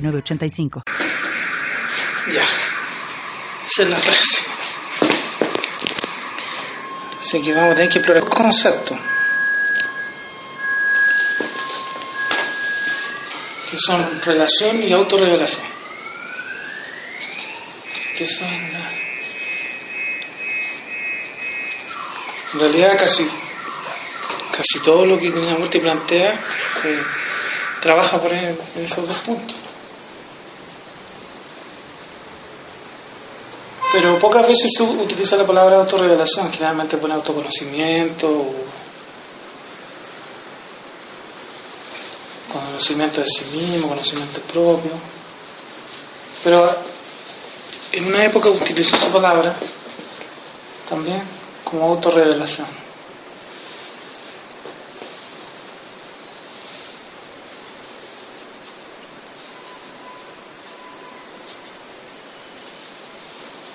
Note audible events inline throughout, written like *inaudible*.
985. Ya. Esa es la frase. Así que vamos a tener que explorar el concepto. Que son relación y autorrevelación. Que son. En realidad, casi, casi todo lo que Krishnamurti plantea se trabaja por en esos dos puntos. Pero pocas veces se utiliza la palabra autorrevelación, generalmente pone autoconocimiento, conocimiento de sí mismo, conocimiento propio. Pero en una época utilizó esa palabra también como autorrevelación.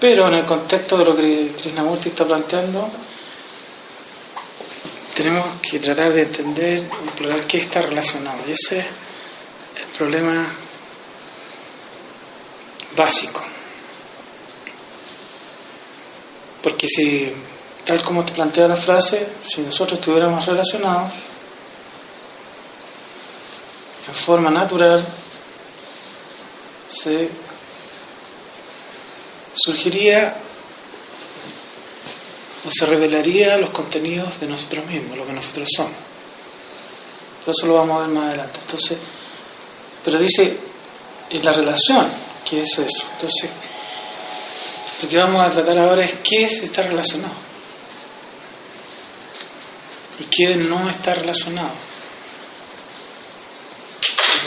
Pero en el contexto de lo que Krishnamurti está planteando, tenemos que tratar de entender, explorar qué está relacionado. Y ese es el problema básico. Porque si, tal como te plantea la frase, si nosotros estuviéramos relacionados en forma natural, se surgiría o se revelaría los contenidos de nosotros mismos, lo que nosotros somos. Eso lo vamos a ver más adelante. Entonces, pero dice en la relación, ¿qué es eso? Entonces, lo que vamos a tratar ahora es qué es estar relacionado y qué no está relacionado.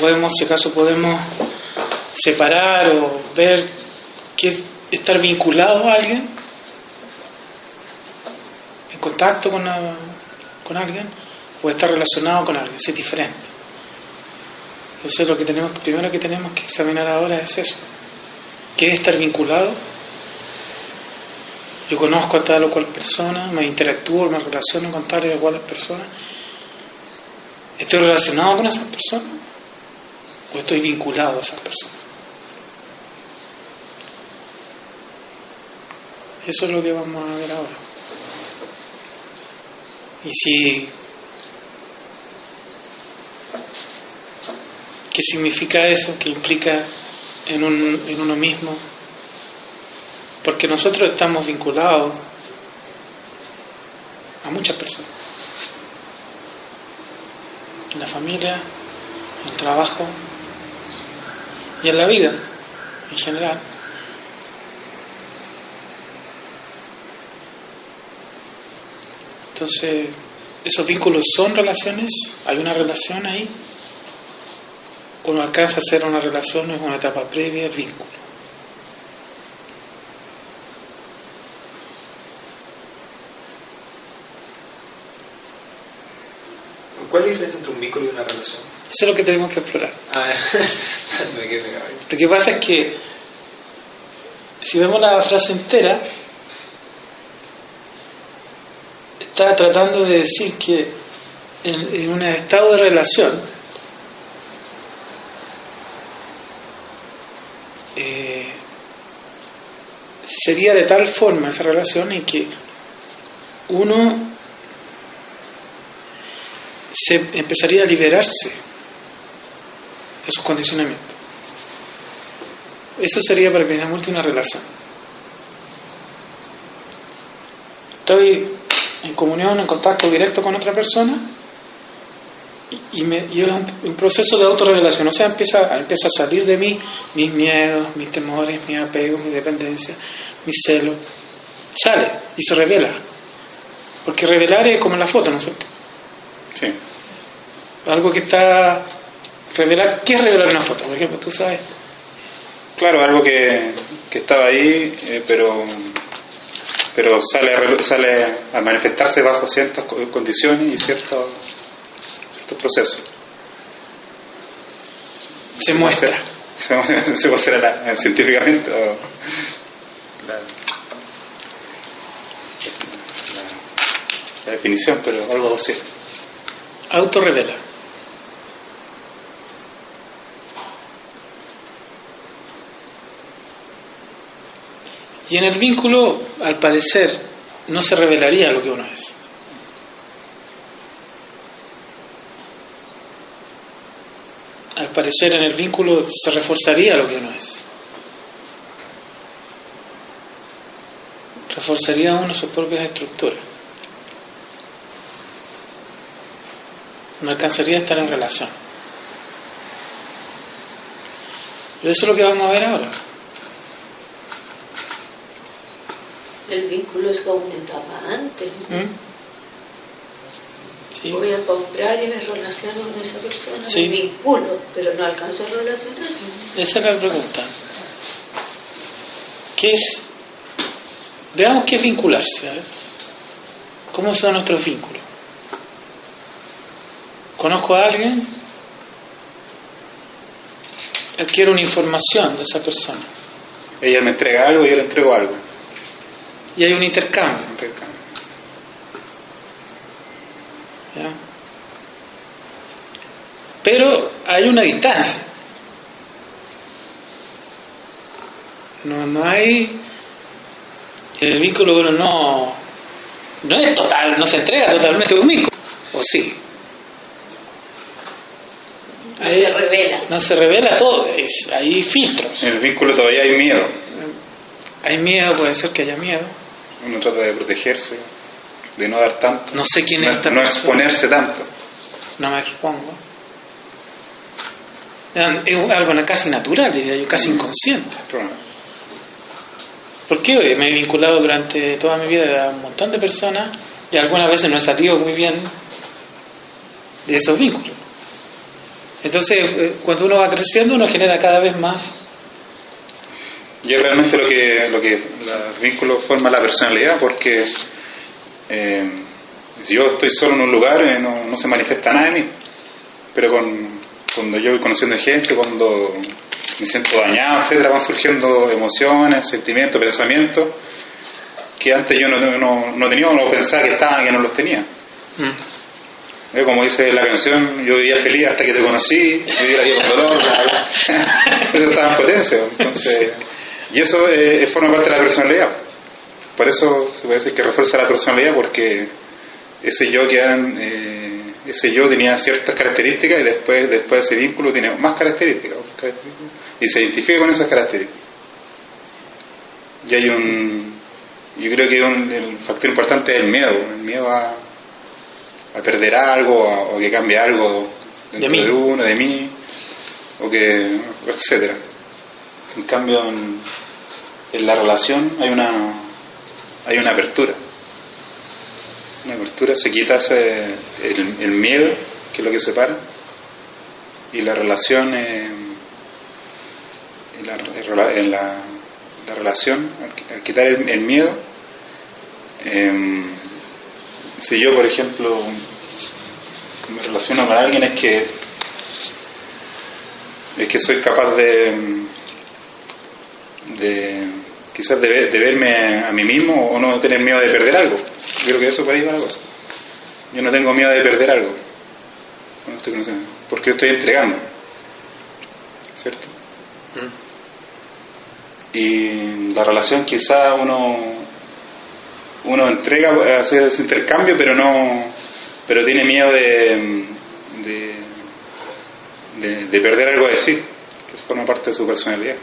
Podemos, si acaso podemos separar o ver qué estar vinculado a alguien, en contacto con, con alguien, o estar relacionado con alguien, es diferente. Entonces lo que tenemos, primero que tenemos que examinar ahora es eso, ¿qué es estar vinculado? Yo conozco a tal o cual persona, me interactúo, me relaciono con tal o cual persona. ¿Estoy relacionado con esas personas? ¿O estoy vinculado a esas personas? Eso es lo que vamos a ver ahora. Y si... ¿Qué significa eso? ¿Qué implica en, un, en uno mismo? Porque nosotros estamos vinculados a muchas personas. En la familia, en el trabajo y en la vida en general. Entonces, ¿esos vínculos son relaciones? ¿Hay una relación ahí? ¿O no alcanza a ser una relación? ¿Es una etapa previa al vínculo? ¿Cuál es la diferencia entre un vínculo y una relación? Eso es lo que tenemos que explorar. Ah, *laughs* me quedé Lo que pasa es que si vemos la frase entera, está tratando de decir que en, un estado de relación eh, sería de tal forma esa relación en que uno se empezaría a liberarse de sus condicionamientos. Eso sería para Krishnamurti una relación. Estoy en comunión, en contacto directo con otra persona y, me, es un, proceso de autorrevelación, o sea, empieza, empieza a salir de mí mis miedos, mis temores, mis apegos, mi dependencia, mis celos, sale y se revela, porque revelar es como en la foto, ¿no es cierto? Sí. Algo que está Revelar, ¿qué es revelar una foto? Por ejemplo, tú sabes. Claro, algo que, que estaba ahí, eh, pero pero sale a, sale a manifestarse bajo ciertas co- condiciones y ciertos ciertos procesos. Se muestra. Se, *laughs* se considera científicamente o la, la- la definición, pero algo así. Autorrevela. Y en el vínculo, al parecer, no se revelaría lo que uno es. Al parecer en el vínculo se reforzaría lo que uno es. Reforzaría uno sus propias estructuras. No alcanzaría a estar en relación. Pero eso es lo que vamos a ver ahora. El vínculo es como una etapa antes. ¿no? ¿Mm? Sí. Voy a comprar y me relaciono con esa persona, Sí. me vinculo, pero no alcanzo a relacionarme. Esa es la pregunta. ¿Qué es? Veamos qué es vincularse. a ver. ¿Cómo son nuestros vínculos? Conozco a alguien, adquiero una información de esa persona Ella me entrega algo y yo le entrego algo. Y hay un intercambio. Intercambio. ¿ya? Pero hay una distancia. No, no hay. El vínculo uno no. No es total, no se entrega totalmente un vínculo. ¿O sí? No se revela. No se revela todo, es, hay filtros. En el vínculo todavía hay miedo. Hay miedo, puede ser que haya miedo. Uno trata de protegerse, de no dar tanto. No sé quién es no, esta no exponerse tanto. No me expongo. Es algo casi natural, diría yo, casi inconsciente. Pero, ¿Por qué me he vinculado durante toda mi vida a un montón de personas y algunas veces no he salido muy bien de esos vínculos? Entonces, eh, cuando uno va creciendo, uno genera cada vez más. Y es realmente lo que, lo que los vínculos forma la personalidad, porque eh, si yo estoy solo en un lugar, eh, no, no se manifiesta nada de mí. Pero con, cuando yo voy conociendo gente, cuando me siento dañado, etcétera, van surgiendo emociones, sentimientos, pensamientos que antes yo no, no, no tenía o no pensaba que estaban, que no los tenía. Mm. Eh, Como dice la canción, yo vivía feliz hasta que te conocí, vivía con dolor. *laughs* eso estaba en potencia. Entonces, y eso eh, forma parte de la personalidad. Por eso se puede decir que refuerza la personalidad, porque ese yo que eh, ese yo tenía ciertas características y después, después de ese vínculo tiene más características, y se identifica con esas características. Y hay un, yo creo que un, el factor importante es el miedo, el miedo a, a perder algo a- o que cambie algo dentro De uno, de mí, o que, etcétera. En cambio, en, en la relación hay una, hay una apertura. Una apertura, se quita ese, el, miedo, que es lo que separa, y la relación, eh, en la, en la, la relación, al, quitar el, el miedo, eh, si yo, por ejemplo, me relaciono con alguien, es que es que soy capaz de de quizás de, de verme a mí mismo o no tener miedo de perder algo. Yo creo que eso por ahí va la cosa. Yo no tengo miedo de perder algo. estoy conociendo, Porque yo estoy entregando. ¿Cierto? Y la relación quizá uno uno entrega, hace ese intercambio, pero no pero tiene miedo de de, de, de perder algo de sí, que forma parte de su personalidad.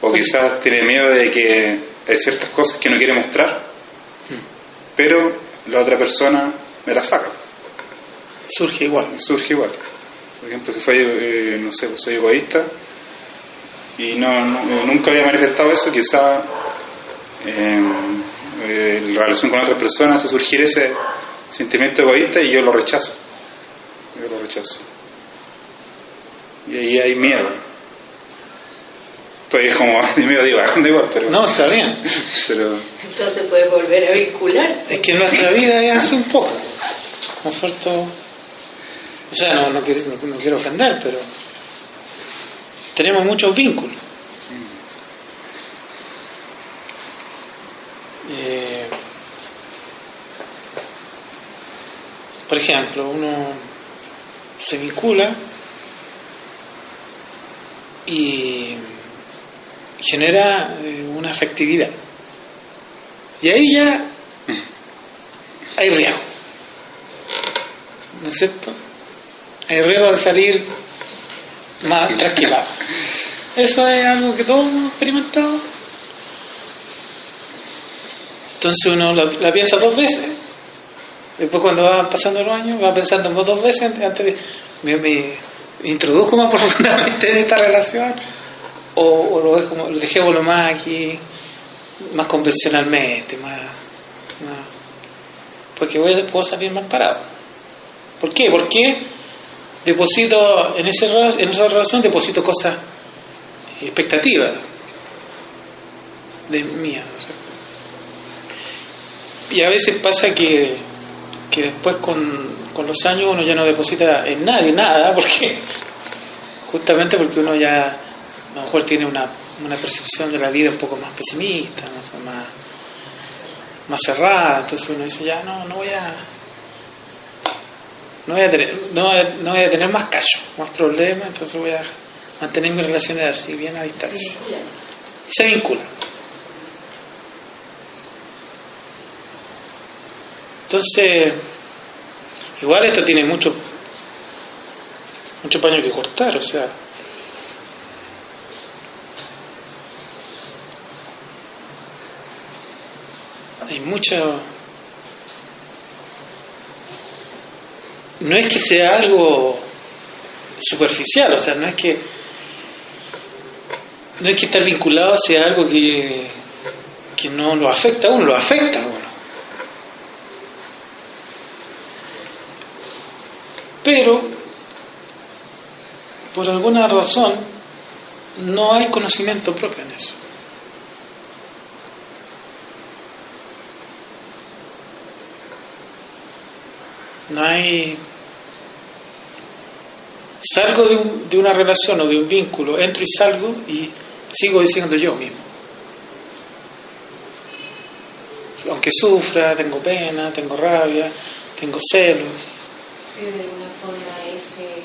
O quizás tiene miedo de que hay ciertas cosas que no quiere mostrar, pero la otra persona me las saca, Surge igual. surge igual. Por ejemplo, si soy, eh, no sé, soy egoísta y no, no- nunca había manifestado eso, quizá eh, eh, en relación con otras personas hace surgir ese sentimiento egoísta y yo lo rechazo. Yo lo rechazo. Y ahí hay miedo. Estoy como *laughs* medio divagando igual, pero... No, está bien. pero Entonces puedes volver a vincular. Es que nuestra vida es así un poco. Conforto. O sea, no, no, quiero, no- no quiero ofender, pero tenemos muchos vínculos. Eh, por ejemplo, uno se vincula y genera eh, una afectividad. Y ahí ya hay riesgo. ¿No es cierto? Hay riesgo de salir más tranquilado. Eso es algo que todos hemos experimentado. Entonces uno la, la piensa dos veces. Después cuando va pasando los años, va pensando dos veces antes, antes de... Me, me introduzco más profundamente en esta relación o, o lo, dejo, lo más aquí, más convencionalmente, más... más porque voy puedo salir mal parado. ¿Por qué? Porque deposito en, ese, en esa relación deposito cosas expectativas de mías. ¿no? Y a veces pasa que, que después con, con los años uno ya no deposita en nadie nada, *laughs* porque justamente porque uno ya a lo mejor tiene una, una percepción de la vida un poco más pesimista, ¿no? O sea, más, más cerrada, entonces uno dice ya no, no voy a no voy a tener, no voy a, no voy a tener más callo, más problemas, entonces voy a mantener mis relaciones así bien a distancia. Y se vincula. Entonces, igual esto tiene mucho mucho paño que cortar, o sea, hay mucho no es que sea algo superficial, o sea, no es que no es que estar vinculado sea algo que, que no lo afecta a uno, lo afecta a uno. Pero, por alguna razón, no hay conocimiento propio en eso. No hay... Salgo de, un- de una relación o de un vínculo, entro y salgo y sigo diciendo yo mismo. Aunque sufra, tengo pena, tengo rabia, tengo celos. Pero de alguna forma ese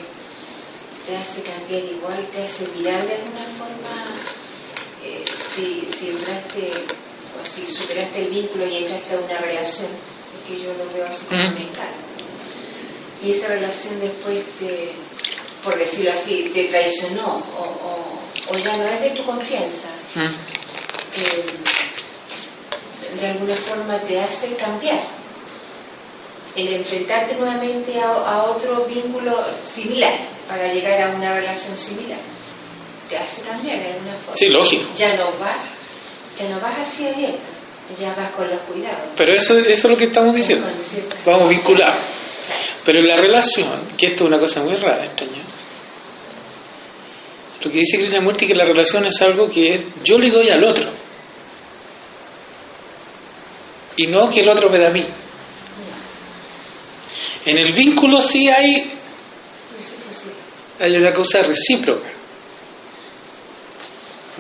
te hace cambiar igual, te hace mirar de alguna forma eh, si, si entraste o si superaste el vínculo y entraste a una relación, porque yo lo veo así como Mm. un encargo. Y esa relación después te, por decirlo así, te traicionó o, o, o ya no es de tu confianza. ¿Mm? eh, de alguna forma te hace cambiar. El enfrentarte nuevamente a, a otro vínculo similar para llegar a una relación similar te hace cambiar de alguna forma. Sí, lógico. Ya no vas, ya no vas hacia abierta, ya vas con los cuidados. Pero eso, eso es lo que estamos diciendo. Vamos vinculados. Claro. Pero en la relación, que esto es una cosa muy rara, extraña, lo que dice Krishnamurti es que la relación es algo que es, yo le doy al otro. Y no que el otro me da a mí. En el vínculo sí hay, hay una cosa recíproca.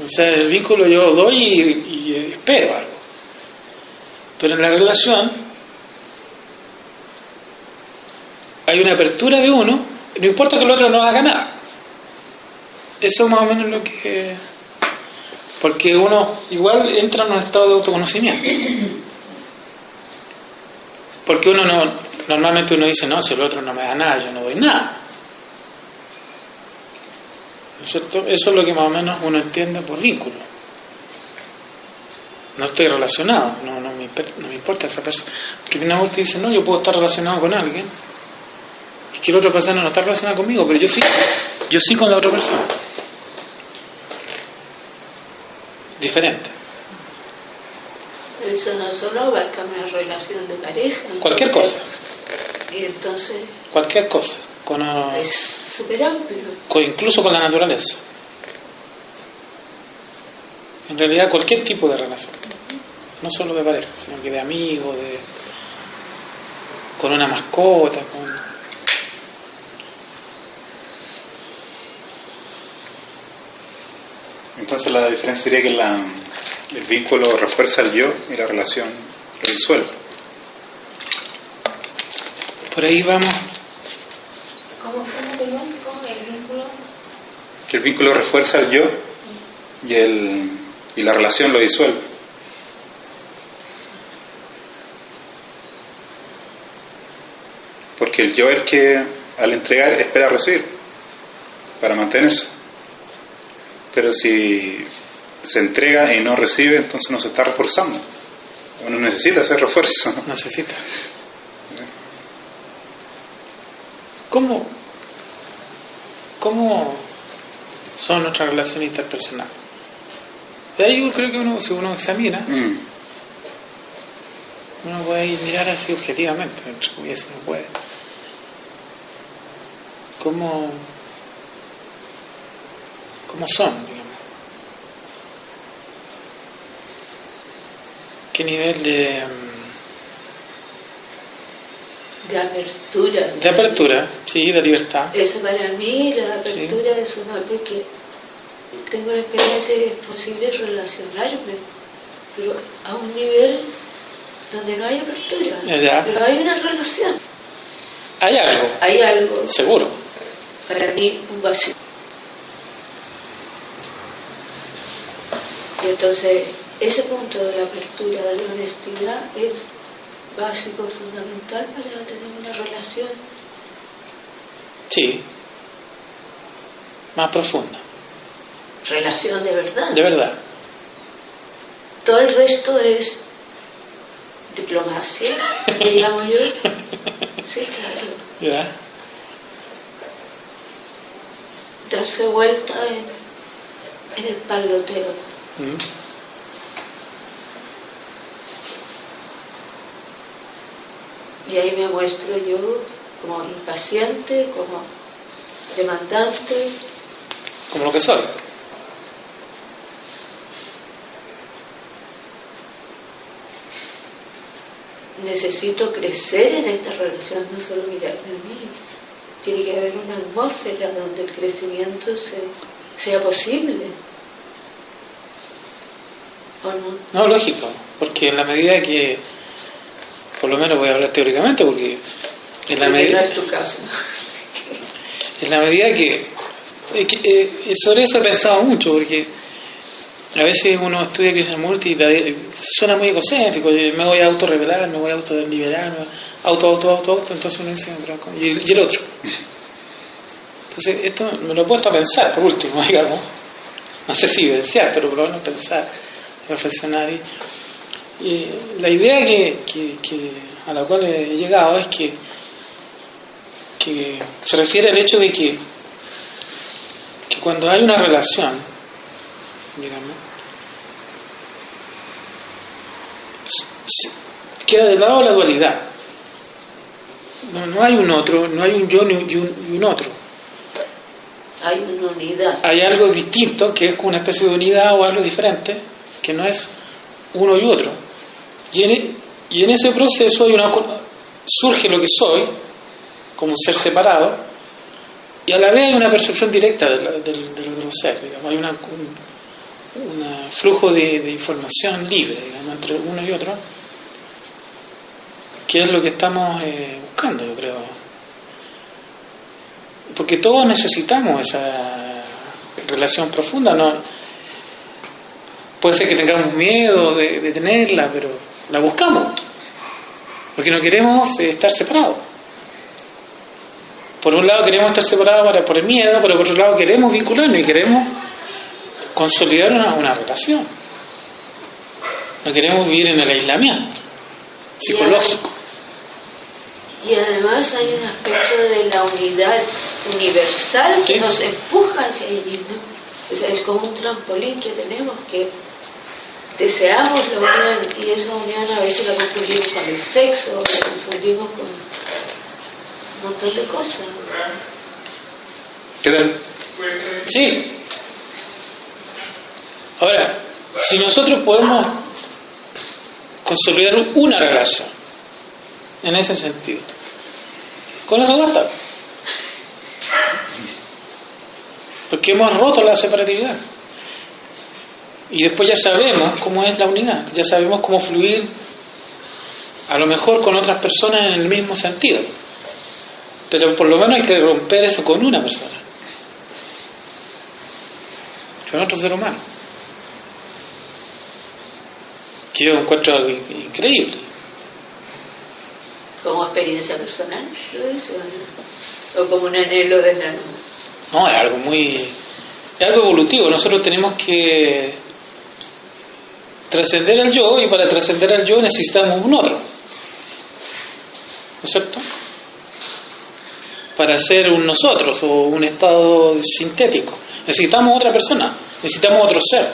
O sea, en el vínculo yo doy y espero algo. Pero en la relación hay una apertura de uno, no importa que el otro no haga nada. Eso más o menos lo que... Porque uno igual entra en un estado de autoconocimiento. Porque uno no, normalmente uno dice, no, si el otro no me da nada, yo no doy nada. ¿No es cierto? Eso es lo que más o menos uno entiende por vínculo. No estoy relacionado, no, no, me, no me importa esa persona. Krishnamurti dice, no, yo puedo estar relacionado con alguien, y que la otra persona no está relacionada conmigo, pero yo sí, yo sí con la otra persona. Diferente. Pero eso no solo abarca una relación de pareja. Cualquier cosa. Y entonces, Cualquier cosa. con, eh, Es súper amplio. con- incluso con la naturaleza. En realidad cualquier tipo de relación, no solo de pareja, sino que de amigos, de con una mascota, con Entonces la diferencia sería que la- el vínculo refuerza el yo y la relación lo disuelve. por ahí vamos. ¿Cómo? ¿Cómo el vínculo? Que el vínculo refuerza el yo y, el, y la relación lo disuelve. Porque el yo es el que al entregar espera recibir para mantenerse. Pero si se entrega y no recibe, entonces no se está reforzando. Uno necesita ese refuerzo. ¿no? necesita. ¿Cómo, ¿Cómo son nuestras relaciones interpersonales? De ahí yo creo que uno, si uno examina, Mm. uno puede ir mirar así objetivamente, entre comillas, uno puede. ¿Cómo, cómo son, digamos? ¿Qué nivel de, mm, De apertura. de apertura, sí, de libertad? Eso para mí, la apertura es una, porque tengo la experiencia de que es posible relacionarme, pero a un nivel donde no hay apertura, Ya. pero hay una relación, Hay algo, hay algo, seguro. para mí, un vacío. Y entonces, ese punto de la apertura, de la honestidad, es básico, fundamental para tener una relación Sí. Más profunda, relación de verdad. de verdad. Todo el resto es diplomacia, *laughs* le llamo yo. Sí, claro. ¿Ya? Darse vuelta en, en el paloteo. Y ahí me muestro yo como impaciente, como demandante. Como lo que soy. Necesito crecer en esta relación, no solo mirarme a mí. Tiene que haber una atmósfera donde el crecimiento se- sea posible. ¿O no? Lógico, porque en la medida que, por lo menos voy a hablar teóricamente, porque en la, no medida, es tu caso. *laughs* en la medida que, que, eh, sobre eso he pensado mucho, porque a veces uno estudia Krishnamurti y la- suena muy egocéntrico, me voy a autorrevelar, me voy a autodeliberar, me- auto, auto, auto, auto, entonces uno dice, y, el- y el otro. Entonces, esto me lo he puesto a pensar, por último, *laughs* digamos. No sé si desear, pero por lo menos pensar, reflexionar. Y, y la idea que, que- que- a la cual he llegado es que, que se refiere al hecho de que, que cuando hay una relación, digamos, queda de lado la dualidad. No, no hay un otro, no hay un yo ni un, y un- y un otro. Hay una unidad. Hay algo distinto que es como una especie de unidad o algo diferente, que no es uno y otro. Y en, e- y en ese proceso hay una, surge lo que soy, como un ser separado, y a la vez hay una percepción directa del, del, del otro ser. Digamos. Hay un flujo de, de información libre digamos, entre uno y otro, que es lo que estamos eh, buscando, yo creo. Porque todos necesitamos esa relación profunda, ¿no? Puede ser que tengamos miedo de, de tenerla, pero la buscamos. Porque no queremos eh, estar separados. Por un lado queremos estar separados para, por el miedo, pero por otro lado queremos vincularnos y queremos consolidar una, una relación. No queremos vivir en el aislamiento psicológico. Y además hay un aspecto de la unidad universal que Sí. nos empuja hacia allí, ¿no? O sea, es como un trampolín que tenemos que deseamos la unión y esa unión a veces la confundimos con el sexo, la confundimos con un montón de cosas. ¿Qué tal? Sí. Ahora, si nosotros podemos consolidar una relación en ese sentido, con eso basta. Porque hemos roto la separatividad. Y después ya sabemos cómo es la unidad, ya sabemos cómo fluir a lo mejor con otras personas en el mismo sentido. Pero por lo menos hay que romper eso con una persona, con otro ser humano. Que yo encuentro algo in- increíble. Como experiencia personal. O como un anhelo de la No, es algo muy. Es algo evolutivo. Nosotros tenemos que trascender al yo y para trascender al yo necesitamos un otro. ¿No es cierto? Para ser un nosotros o un estado sintético. Necesitamos otra persona, necesitamos otro ser.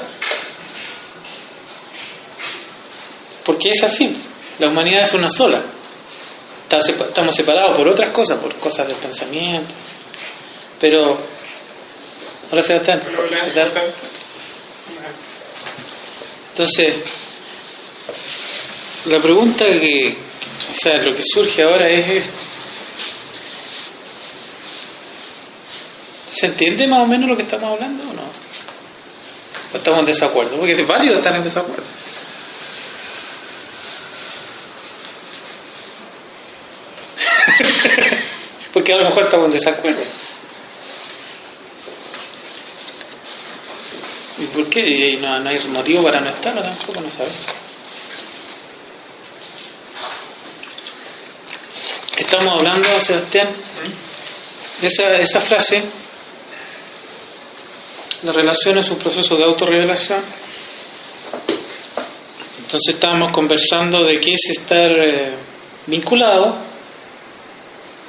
Porque es así. La humanidad es una sola. Estamos separados por otras cosas, por cosas del pensamiento. Pero. Hola Sebastián. Entonces, la pregunta que, o sea, lo que surge ahora es, ¿se entiende más o menos lo que estamos hablando o no? ¿O estamos en desacuerdo? Porque es válido estar en desacuerdo. *laughs* Porque a lo mejor estamos en desacuerdo. ¿Y por qué? No hay motivo para no estarlo tampoco, no sabes. Estamos hablando, Sebastián, de esa, esa frase, la relación es un proceso de autorrevelación. Entonces estábamos conversando de qué es estar eh, vinculado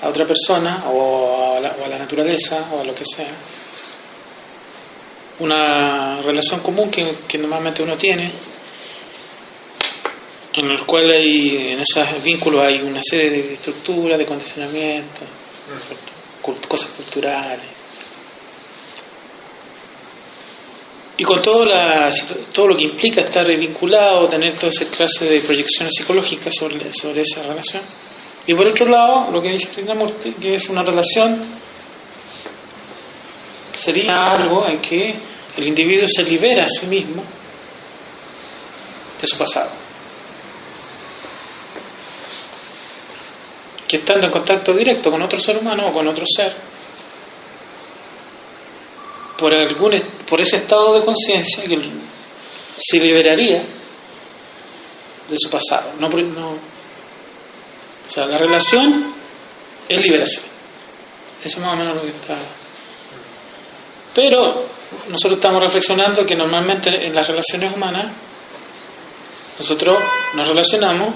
a otra persona o a, la, o a la naturaleza o a lo que sea una relación común que, normalmente uno tiene, en el cual hay, en esos vínculos hay una serie de estructuras, de condicionamientos, cosas culturales. Y con todo, la, todo lo que implica estar vinculado, tener toda esa clase de proyecciones psicológicas sobre, sobre esa relación. Y por otro lado, lo que dice que es una relación sería algo en que el individuo se libera a sí mismo de su pasado. Que estando en contacto directo con otro ser humano o con otro ser, por, algún, por ese estado de conciencia, se liberaría de su pasado. No, no- o sea, la relación es liberación. Eso es más o menos lo que está. Pero nosotros estamos reflexionando que normalmente en las relaciones humanas nosotros nos relacionamos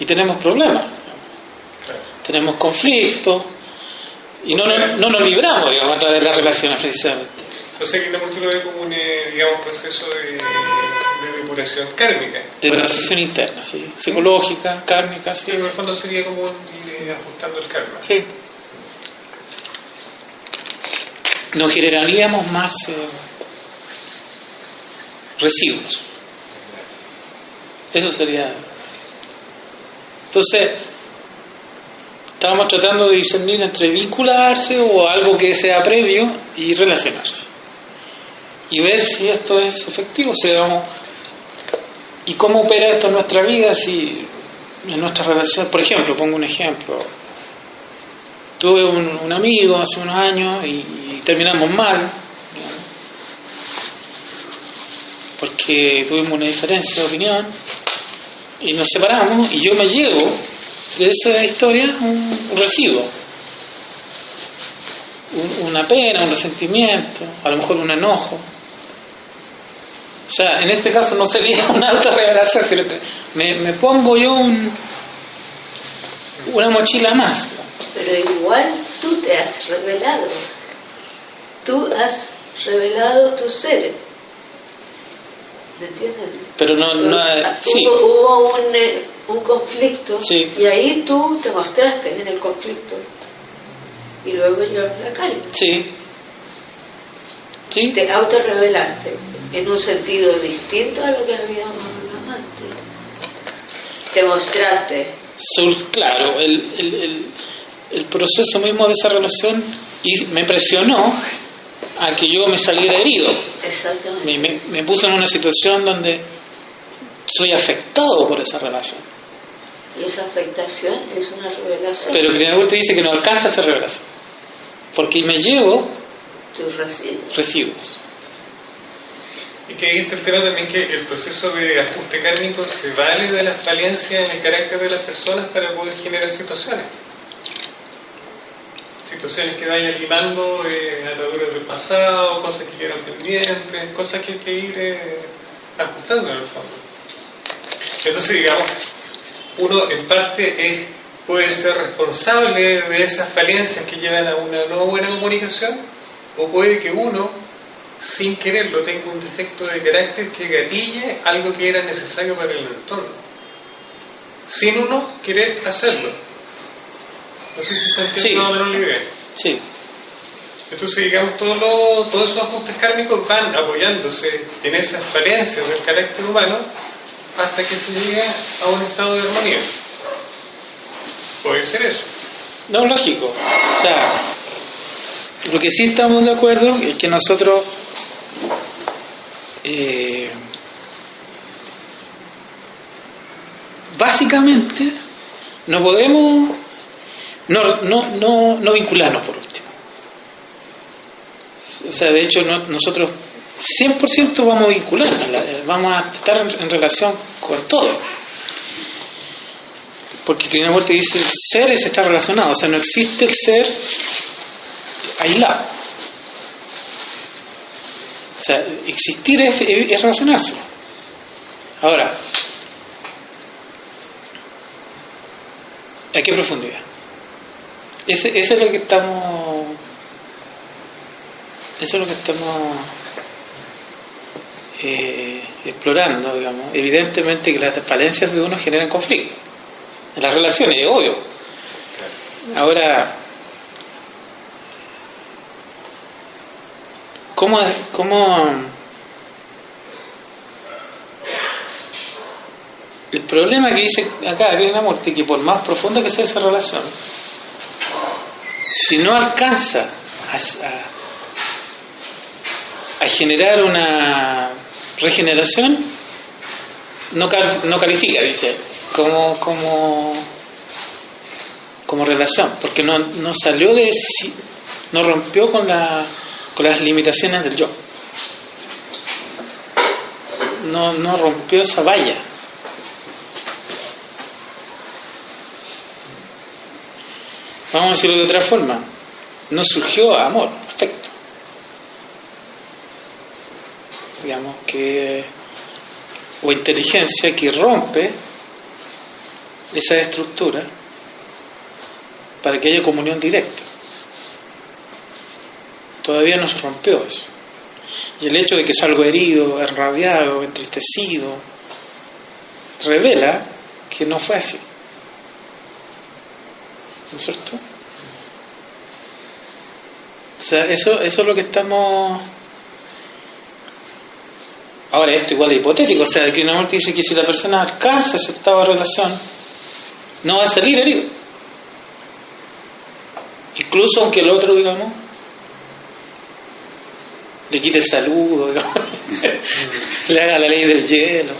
y tenemos problemas, tenemos conflictos y no, no, no nos libramos digamos, a través de las relaciones precisamente. Sea que la cultura ve como un eh, digamos, proceso de, de depuración kármica. De transición interna, ¿sí? psicológica, kármica, sí. Sí, en el fondo sería como un, ir ajustando el karma. Sí. Nos generaríamos más eh, residuos. Eso sería. Entonces, estábamos tratando de discernir entre vincularse o algo que sea previo y relacionarse. Y ver si esto es efectivo, si vamos- y cómo opera esto en nuestra vida, si en nuestra relación, por ejemplo, pongo un ejemplo, tuve un, amigo hace unos años y, terminamos mal, porque tuvimos una diferencia de opinión y nos separamos y yo me llevo de esa historia un, residuo, un- una pena, un resentimiento, a lo mejor un enojo. O sea, en este caso no sería *laughs* una autorrevelación, me, me pongo yo un, una mochila más. Pero igual tú te has revelado. Tú has revelado tu ser. ¿Me entiendes? Pero no, no sí, hubo, hubo un, eh, un conflicto Sí. y ahí tú te mostraste en el conflicto. y luego llevas la calma. Sí. Sí. Te autorrevelaste en un sentido distinto a lo que habíamos hablado antes. Te mostraste. Claro, el, el, el, el proceso mismo de esa relación y me presionó a que yo me saliera herido. Exactamente. Me, me, me puso en una situación donde soy afectado por esa relación. Y esa afectación es una revelación. Pero Krishnamurti dice que no alcanza esa revelación. Porque me llevo Tus residuos. residuos. Y que está el tema también que el proceso de ajuste kármico se vale de las falencias en el carácter de las personas para poder generar situaciones. Situaciones que vayan limando eh, ataduras del pasado, cosas que quedan pendientes, cosas que hay que ir eh, ajustando en el fondo. Entonces, digamos, uno en parte es, puede ser responsable de esas falencias que llevan a una no buena comunicación, o puede que uno sin quererlo tenga un defecto de carácter que gatille algo que era necesario para el entorno, sin uno querer hacerlo. No sé si se entiende Sí. más o menos la idea. Sí, Entonces, digamos, todo lo- todos esos ajustes kármicos van apoyándose en esas falencias del carácter humano hasta que se llega a un estado de armonía. Puede ser eso. no lógico. O sea, lo que sí estamos de acuerdo es que nosotros eh, básicamente no podemos no, no, no, no vincularnos por último. O sea, de hecho no- nosotros 100% vamos a vincularnos, la- vamos a estar en, relación con todo. Porque Krishnamurti dice el ser es estar relacionado, o sea, no existe el ser aislado. Sea, existir es, es relacionarse. Ahora, ¿a qué profundidad? Ese, ese es lo que estamos. Eso es lo que estamos eh, explorando, digamos. Evidentemente que las falencias de uno generan conflicto. En las relaciones, es obvio. Ahora, ¿cómo, cómo el problema que dice acá Krishnamurti que por más profunda que sea esa relación, si no alcanza a generar una regeneración, no, cal- no califica, dice, como, como, como relación, porque no, no salió de sí, no rompió con, la, con las limitaciones del yo. No, rompió esa valla. Vamos a decirlo de otra forma. No surgió amor, afecto. Digamos que. o inteligencia que rompe esa estructura para que haya comunión directa. Todavía no se rompió eso. Y el hecho de que salgo herido, enrabiado, entristecido, revela que no fue así. ¿No es cierto? O sea, eso, eso es lo que estamos... Ahora, esto igual es hipotético, o sea, el Krishnamurti dice que si la persona alcanza ese estado de relación, no va a salir herido. Incluso aunque el otro, digamos, le quite el saludo, *laughs* le haga la ley del hielo.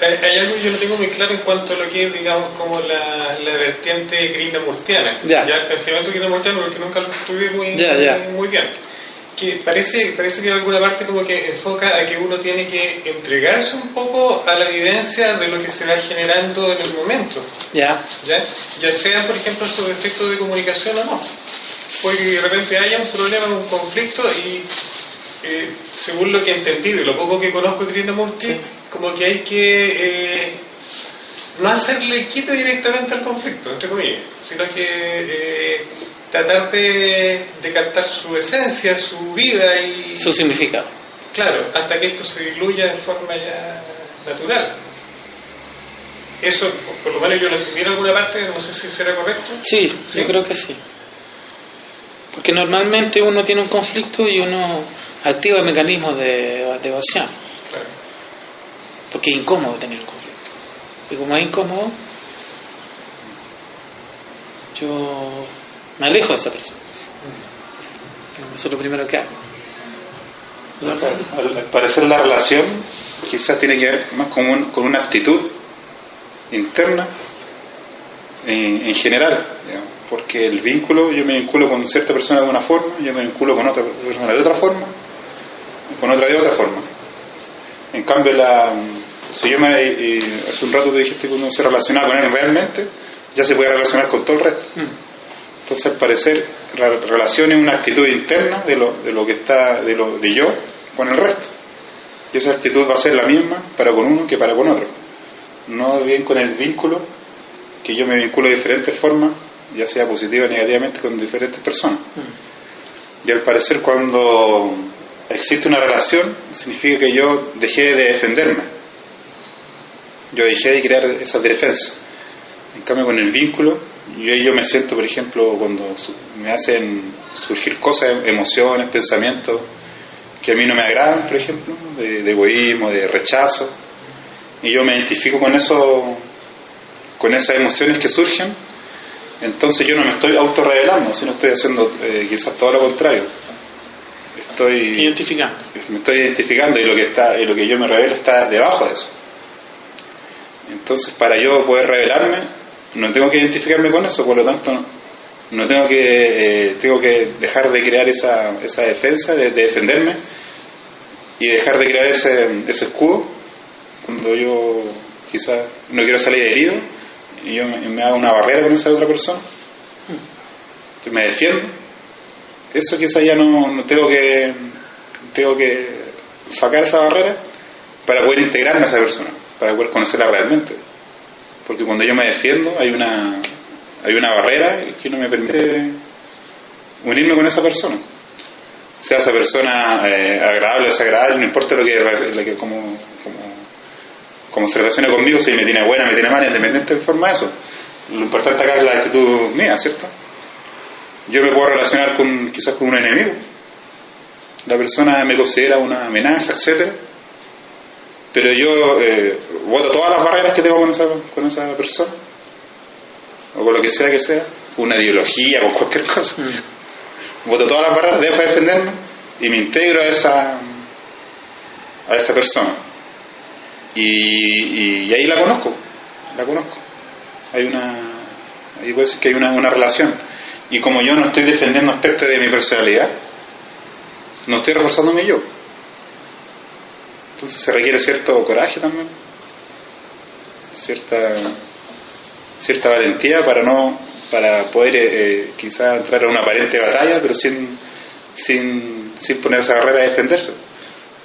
Hay, hay algo que yo no tengo muy claro en cuanto a lo que es, digamos, como la, la vertiente krishnamurtiana. Ya. el pensamiento krishnamurtiano, porque nunca lo estudié muy, Ya, ya. muy bien. Que parece, parece que en alguna parte como que enfoca a que uno tiene que entregarse un poco a la vivencia de lo que se va generando en el momento. Ya, ¿ya? ya sea, por ejemplo, su defecto de comunicación o no. Puede que de repente haya un problema, un conflicto y eh, según lo que he entendido y lo poco que conozco de Krishnamurti, Sí. como que hay que eh, no hacerle quito directamente al conflicto, entre comillas, sino que eh, tratar de, de captar su esencia, su vida y, su significado. claro, hasta que esto se diluya de forma ya natural. Eso, por lo menos yo lo entendí en alguna parte, no sé si será correcto. Sí, ¿Sí? yo creo que sí. Porque normalmente uno tiene un conflicto y uno activa mecanismos de, de evasión. Claro. Porque es incómodo tener el conflicto. Y como es incómodo, yo me alejo de esa persona. Eso es lo primero que hago. Al, al parecer la relación quizás tiene que ver más con, un- con una actitud interna en, en general, digamos, porque el vínculo, yo me vinculo con cierta persona de una forma, yo me vinculo con otra persona de otra forma, con otra de otra forma. En cambio, la, si yo me, y hace un rato te dijiste que uno se relaciona con él realmente, ya se puede relacionar con todo el resto. Entonces, al parecer, la relación es una actitud interna de lo, de lo que está, de, lo, de yo con el resto. Y esa actitud va a ser la misma para con uno que para con otro. No bien con el vínculo, que yo me vinculo de diferentes formas, ya sea positiva o negativamente, con diferentes personas. Y al parecer, cuando existe una relación, significa que yo dejé de defenderme. Yo dejé de crear esas defensas. En cambio, con el vínculo, yo, yo me siento, por ejemplo, cuando me hacen surgir cosas, emociones, pensamientos que a mí no me agradan, por ejemplo, de, de egoísmo, de rechazo, y yo me identifico con eso, con esas emociones que surgen, entonces yo no me estoy autorrevelando, sino estoy haciendo eh, quizás todo lo contrario. Estoy Identificando. me estoy identificando y lo que está y lo que yo me revelo está debajo de eso entonces para yo poder revelarme no tengo que identificarme con eso por lo tanto no, no tengo que eh, tengo que dejar de crear esa, esa defensa de, de defenderme y dejar de crear ese, ese escudo cuando yo quizás no quiero salir herido y yo me, me hago una barrera con esa otra persona Entonces me defiendo eso quizás ya no, no tengo que tengo que sacar esa barrera para poder integrarme a esa persona, para poder conocerla realmente. Porque cuando yo me defiendo hay una hay una barrera que no me permite unirme con esa persona. Sea esa persona eh, agradable o desagradable, no importa lo que, lo que como, como, como se relacione conmigo, si me tiene buena, me tiene mala, independiente de forma de eso. Lo importante acá es la actitud mía, ¿cierto? Yo me puedo relacionar con quizás con un enemigo. La persona me considera una amenaza, etcétera. Pero yo eh, voto todas las barreras que tengo con esa, con esa persona. O con lo que sea que sea. Una ideología, con cualquier cosa. Voto todas las barreras, dejo de defenderme y me integro a esa a esa persona. Y, y- ahí la conozco. La conozco. Hay una. Ahí puede decir que hay una, una relación. Y como yo no estoy defendiendo aspectos de mi personalidad, no estoy reforzando mi yo. Entonces se requiere cierto coraje también, cierta cierta valentía para no para poder eh, quizá entrar a una aparente batalla, pero sin sin, sin poner esa barrera de defenderse,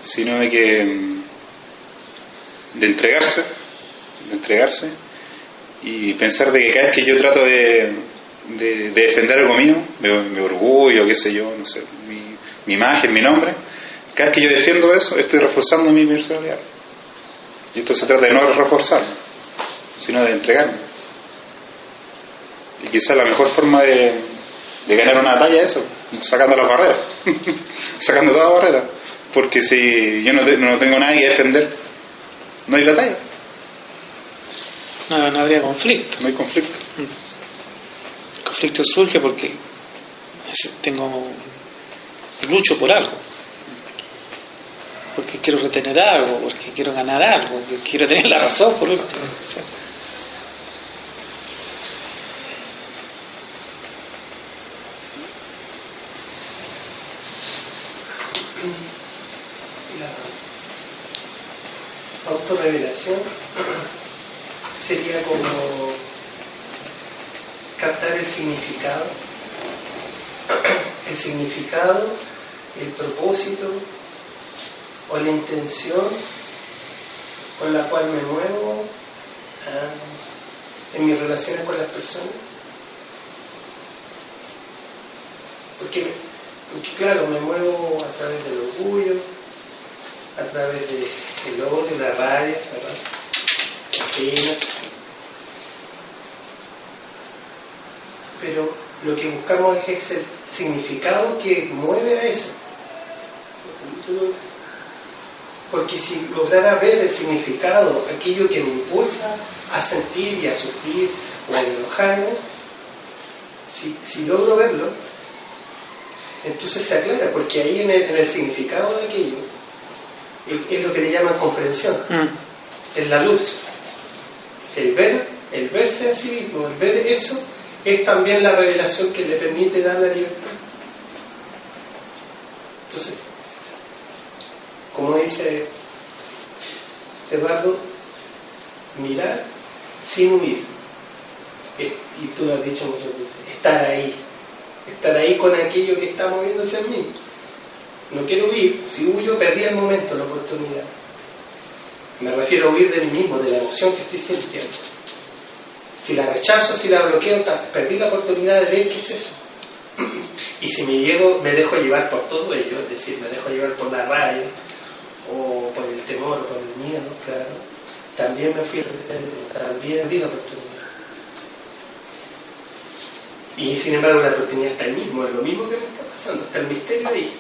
sino de que de entregarse, de entregarse y pensar de que cada vez que yo trato de, de, de defender algo mío, mi, orgullo, qué sé yo, no sé, mi, mi imagen, mi nombre, cada vez que yo defiendo eso, estoy reforzando mi personalidad. Y esto se trata de no reforzarme, sino de entregarme. Y quizás la mejor forma de, de ganar una batalla es eso, sacando las barreras, *laughs* sacando todas las barreras. Porque si yo no, no tengo nada que defender, no hay batalla, No, no habría conflicto. no hay conflicto. El conflicto surge porque tengo lucho por algo. Porque quiero retener algo, porque quiero ganar algo, porque quiero tener la razón por último. O sea, La autorrevelación sería como captar el significado, el significado, el propósito o la intención con la cual me muevo ah, en mis relaciones con las personas. Porque, claro, me muevo a través del orgullo, a través el logo de la radio, ¿verdad? Pero lo que buscamos es el significado que mueve a eso. Porque si lograra ver el significado, aquello que me impulsa a sentir y a sufrir o a enojarme, si, si logro verlo, entonces se aclara, porque ahí en el significado de aquello es, lo que le llaman comprensión, mm. es la luz. El ver, el verse a sí mismo, el ver eso, es también la revelación que le permite dar la libertad. Entonces, como dice Eduardo, mirar sin huir. Y tú lo has dicho muchas veces, estar ahí, estar ahí con aquello que está moviéndose en mí. No quiero huir, si huyo perdí el momento, la oportunidad. Me refiero a huir de mí mismo, de la emoción que estoy sintiendo. Si la rechazo, si la bloqueo, perdí la oportunidad de ver qué es eso. *clears throat* Y si me llego, me dejo llevar por todo ello, es decir, me dejo llevar por la rabia, o por el temor, o por el miedo, claro, también me fui, también di la oportunidad. Y sin embargo la oportunidad está ahí mismo, es lo mismo que me está pasando, está el misterio ahí,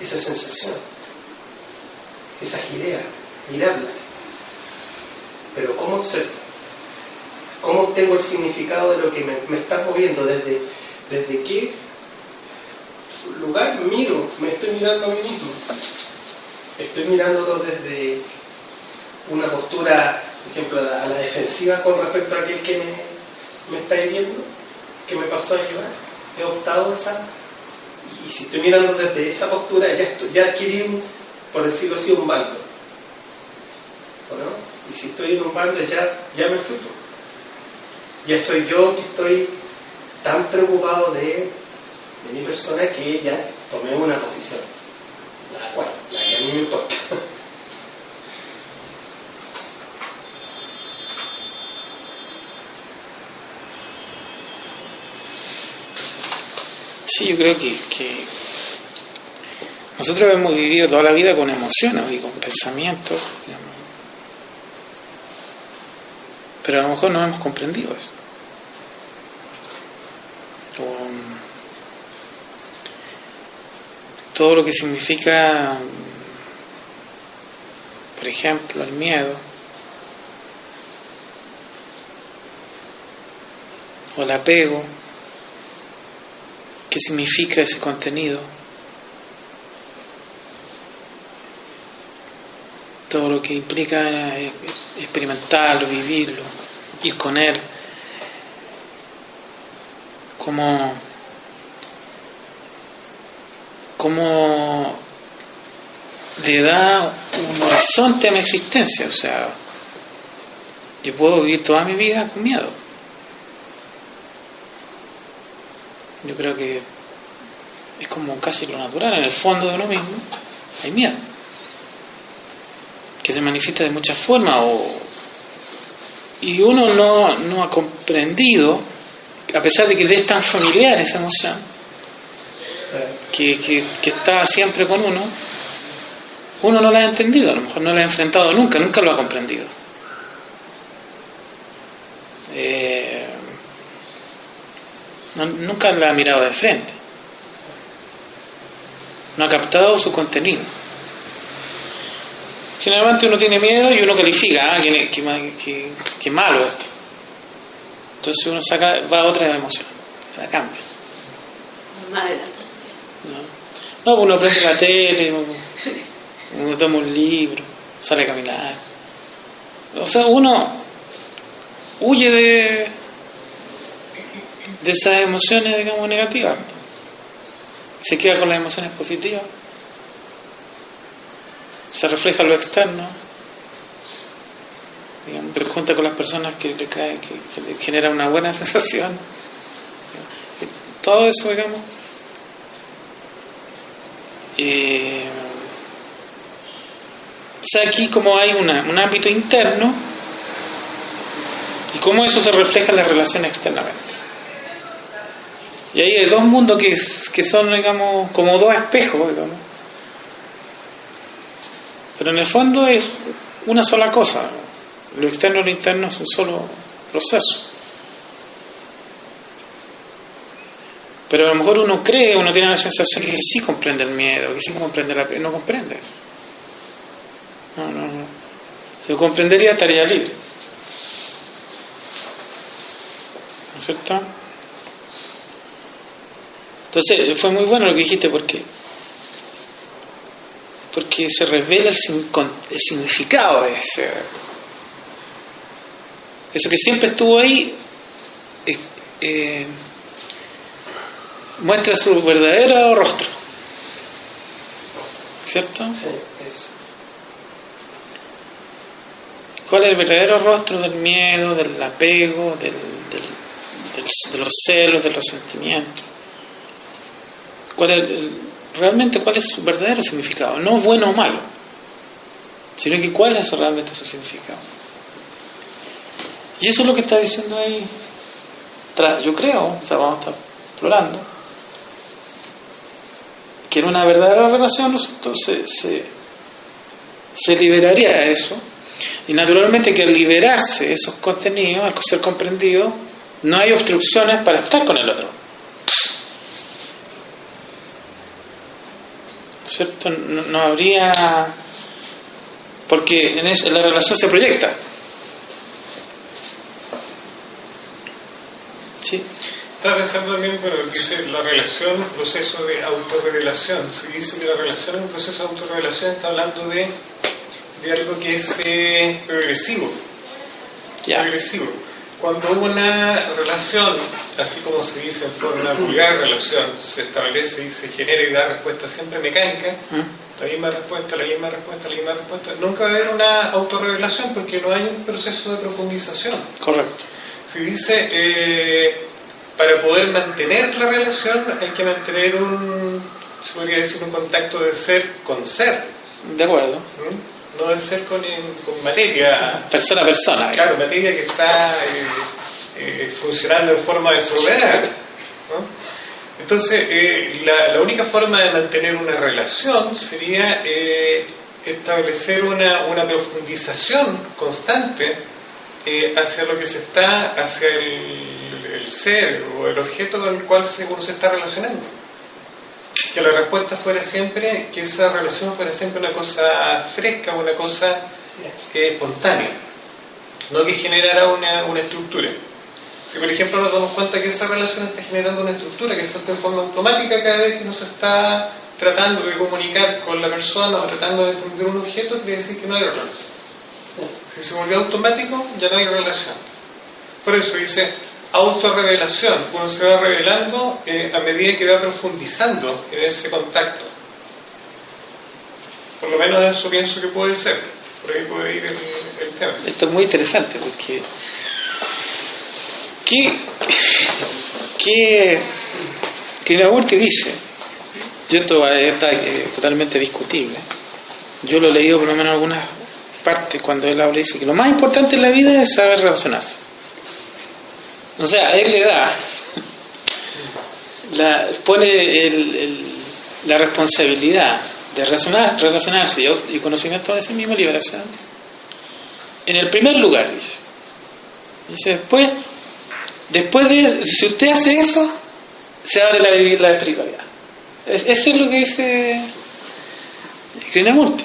esa sensación, esas ideas, mirarlas. Pero ¿cómo observo? ¿Cómo obtengo el significado de lo que me, está moviendo? ¿Desde, ¿Desde qué lugar miro? Me estoy mirando a mí mismo estoy mirándolo desde una postura, por ejemplo, a la defensiva con respecto a aquel que me, está hiriendo, que me pasó a llevar. He optado esa. Y si estoy mirando desde esa postura, ya, ya adquirí, por decirlo así, un bando. Y si estoy en un bando, ya, ya me fui. Ya soy yo que estoy tan preocupado de, de mi persona que ya tomé una posición la cual, la que a mí me importa. *laughs* Sí, yo creo que, que, nosotros hemos vivido toda la vida con emociones y con pensamientos, pero a lo mejor no hemos comprendido eso. todo lo que significa, por ejemplo, el miedo, o el apego, qué significa ese contenido, todo lo que implica experimentarlo, vivirlo, ir con él, como cómo le da un horizonte a mi existencia. O sea, yo puedo vivir toda mi vida con miedo. Yo creo que es como casi lo natural, en el fondo de lo mismo hay miedo, que se manifiesta de muchas formas o, y uno no, no ha comprendido, a pesar de que es tan familiar esa emoción, que, que, está siempre con uno, uno no la ha entendido, a lo mejor no la ha enfrentado nunca, nunca lo ha comprendido. Eh, nunca la ha mirado de frente. No ha captado su contenido. Generalmente uno tiene miedo y uno califica, ah, que, que, malo esto. Entonces uno saca, va a otra emoción, la cambia. No, uno prende la tele, uno, toma un libro, sale a caminar. O sea, uno huye de, de esas emociones, digamos, negativas. Se queda con las emociones positivas. Se refleja lo externo. Digamos, pregunta con las personas que le que, que le genera una buena *laughs* sensación. Todo eso, digamos, eh, o sea, aquí como hay una, un ámbito interno y cómo eso se refleja en la relación externamente. Y ahí hay dos mundos que, que son, digamos, como dos espejos, digamos. Pero en el fondo es una sola cosa. Lo externo y lo interno es un solo proceso. Pero a lo mejor uno cree, uno tiene la sensación que sí comprende el miedo, que sí comprende la... No comprende eso. No, no, no. Si lo comprendería estaría libre. ¿No es cierto? Entonces, fue muy bueno lo que dijiste porque porque se revela el, significado de ese eso que siempre estuvo ahí eh, eh, muestra su verdadero rostro ¿cierto? Sí. ¿cuál es el verdadero rostro del miedo, del apego del, del- del- de los celos, del resentimiento? ¿Cuál es realmente cuál es su verdadero significado? no bueno o malo sino que cuál es realmente su significado y eso es lo que está diciendo ahí yo creo, o sea, vamos a estar explorando, que en una verdadera relación nosotros se, se, liberaría eso. Y naturalmente que al liberarse esos contenidos, al ser comprendido, no hay obstrucciones para estar con el otro. ¿Cierto? No, no habría... Porque en, es- en la relación se proyecta. ¿Sí? Estaba pensando también, bueno, dice la relación, un proceso de autorrevelación. Si dice que la relación es un proceso de autorrevelación, está hablando de, de algo que es eh, progresivo. Ya. Progresivo. Cuando una relación, así como se dice en forma una vulgar relación, se establece y se genera y da respuesta siempre mecánica, ¿Mm? la misma respuesta, la misma respuesta, la misma respuesta, nunca va a haber una autorrevelación porque no hay un proceso de profundización. Correcto. Se dice, eh, para poder mantener la relación hay que mantener un, se podría decir, un contacto de ser con ser, De acuerdo. ¿m? no de ser con, con materia, Persona a persona. claro, materia que está eh, eh, funcionando en forma desordenada. ¿no? Entonces, eh, la, la única forma de mantener una relación sería eh, establecer una, una profundización constante eh, hacia lo que se está, hacia el, el ser o el objeto con el cual se, uno se está relacionando. Que la respuesta fuera siempre, que esa relación fuera siempre una cosa fresca, una cosa espontánea, no que generara una, una estructura. Si por ejemplo nos damos cuenta que esa relación está generando una estructura que se hace de forma automática cada vez que uno se está tratando de comunicar con la persona o tratando de entender un objeto, quiere decir que no hay relación. Si se volvió automático, ya no hay relación. Por eso dice autorrevelación. Uno se va revelando eh, a medida que va profundizando en ese contacto. Por lo menos eso pienso que puede ser. Por ahí puede ir el, el tema. Esto es muy interesante porque ¿qué, qué Krishnamurti dice? Yo esto está totalmente discutible. Yo lo he leído por lo menos en algunas partes cuando él habla dice que lo más importante en la vida es saber relacionarse. O sea, él le da la, pone el- la responsabilidad de relacionar, relacionarse y, y conocimiento de sí mismo, liberación, en el primer lugar, dice. Dice, después, después de, si usted hace eso, se abre la, la espiritualidad. Es- Eso es lo que dice Krishnamurti.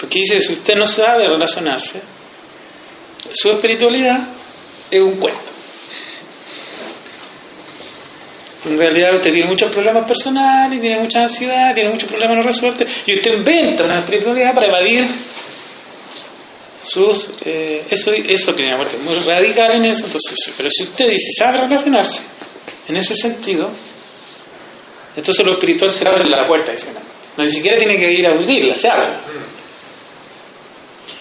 Porque dice, si usted no sabe relacionarse, su espiritualidad es un cuento. En realidad usted tiene muchos problemas personales, tiene mucha ansiedad, tiene muchos problemas no resueltos, y usted inventa una espiritualidad para evadir sus eh, eso eso que muerte. Muy radical en eso entonces pero si usted dice sabe relacionarse en ese sentido entonces lo espiritual se abre la puerta dice no ni siquiera tiene que ir a abrirla se abre.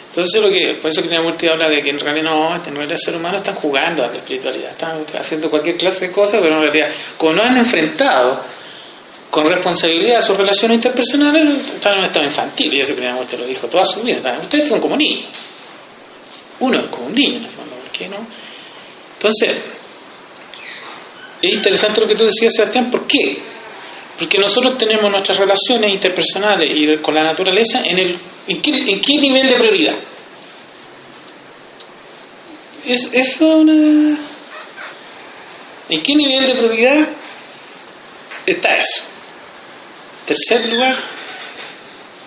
Entonces lo que por eso Krishnamurti habla de que en realidad no en realidad el ser humano están jugando a la espiritualidad están haciendo cualquier clase de cosas pero en realidad como no han enfrentado con responsabilidad sus relaciones interpersonales están en un estado infantil y eso Krishnamurti lo dijo toda su vida ustedes son como niños uno es como un niño en el fondo, ¿por qué no? Entonces, es interesante lo que tú decías, Sebastián, ¿por qué? Porque nosotros tenemos nuestras relaciones interpersonales y con la naturaleza en, el, en, qué, en qué nivel de prioridad. Es, es una... ¿En qué nivel de prioridad está eso. Tercer lugar,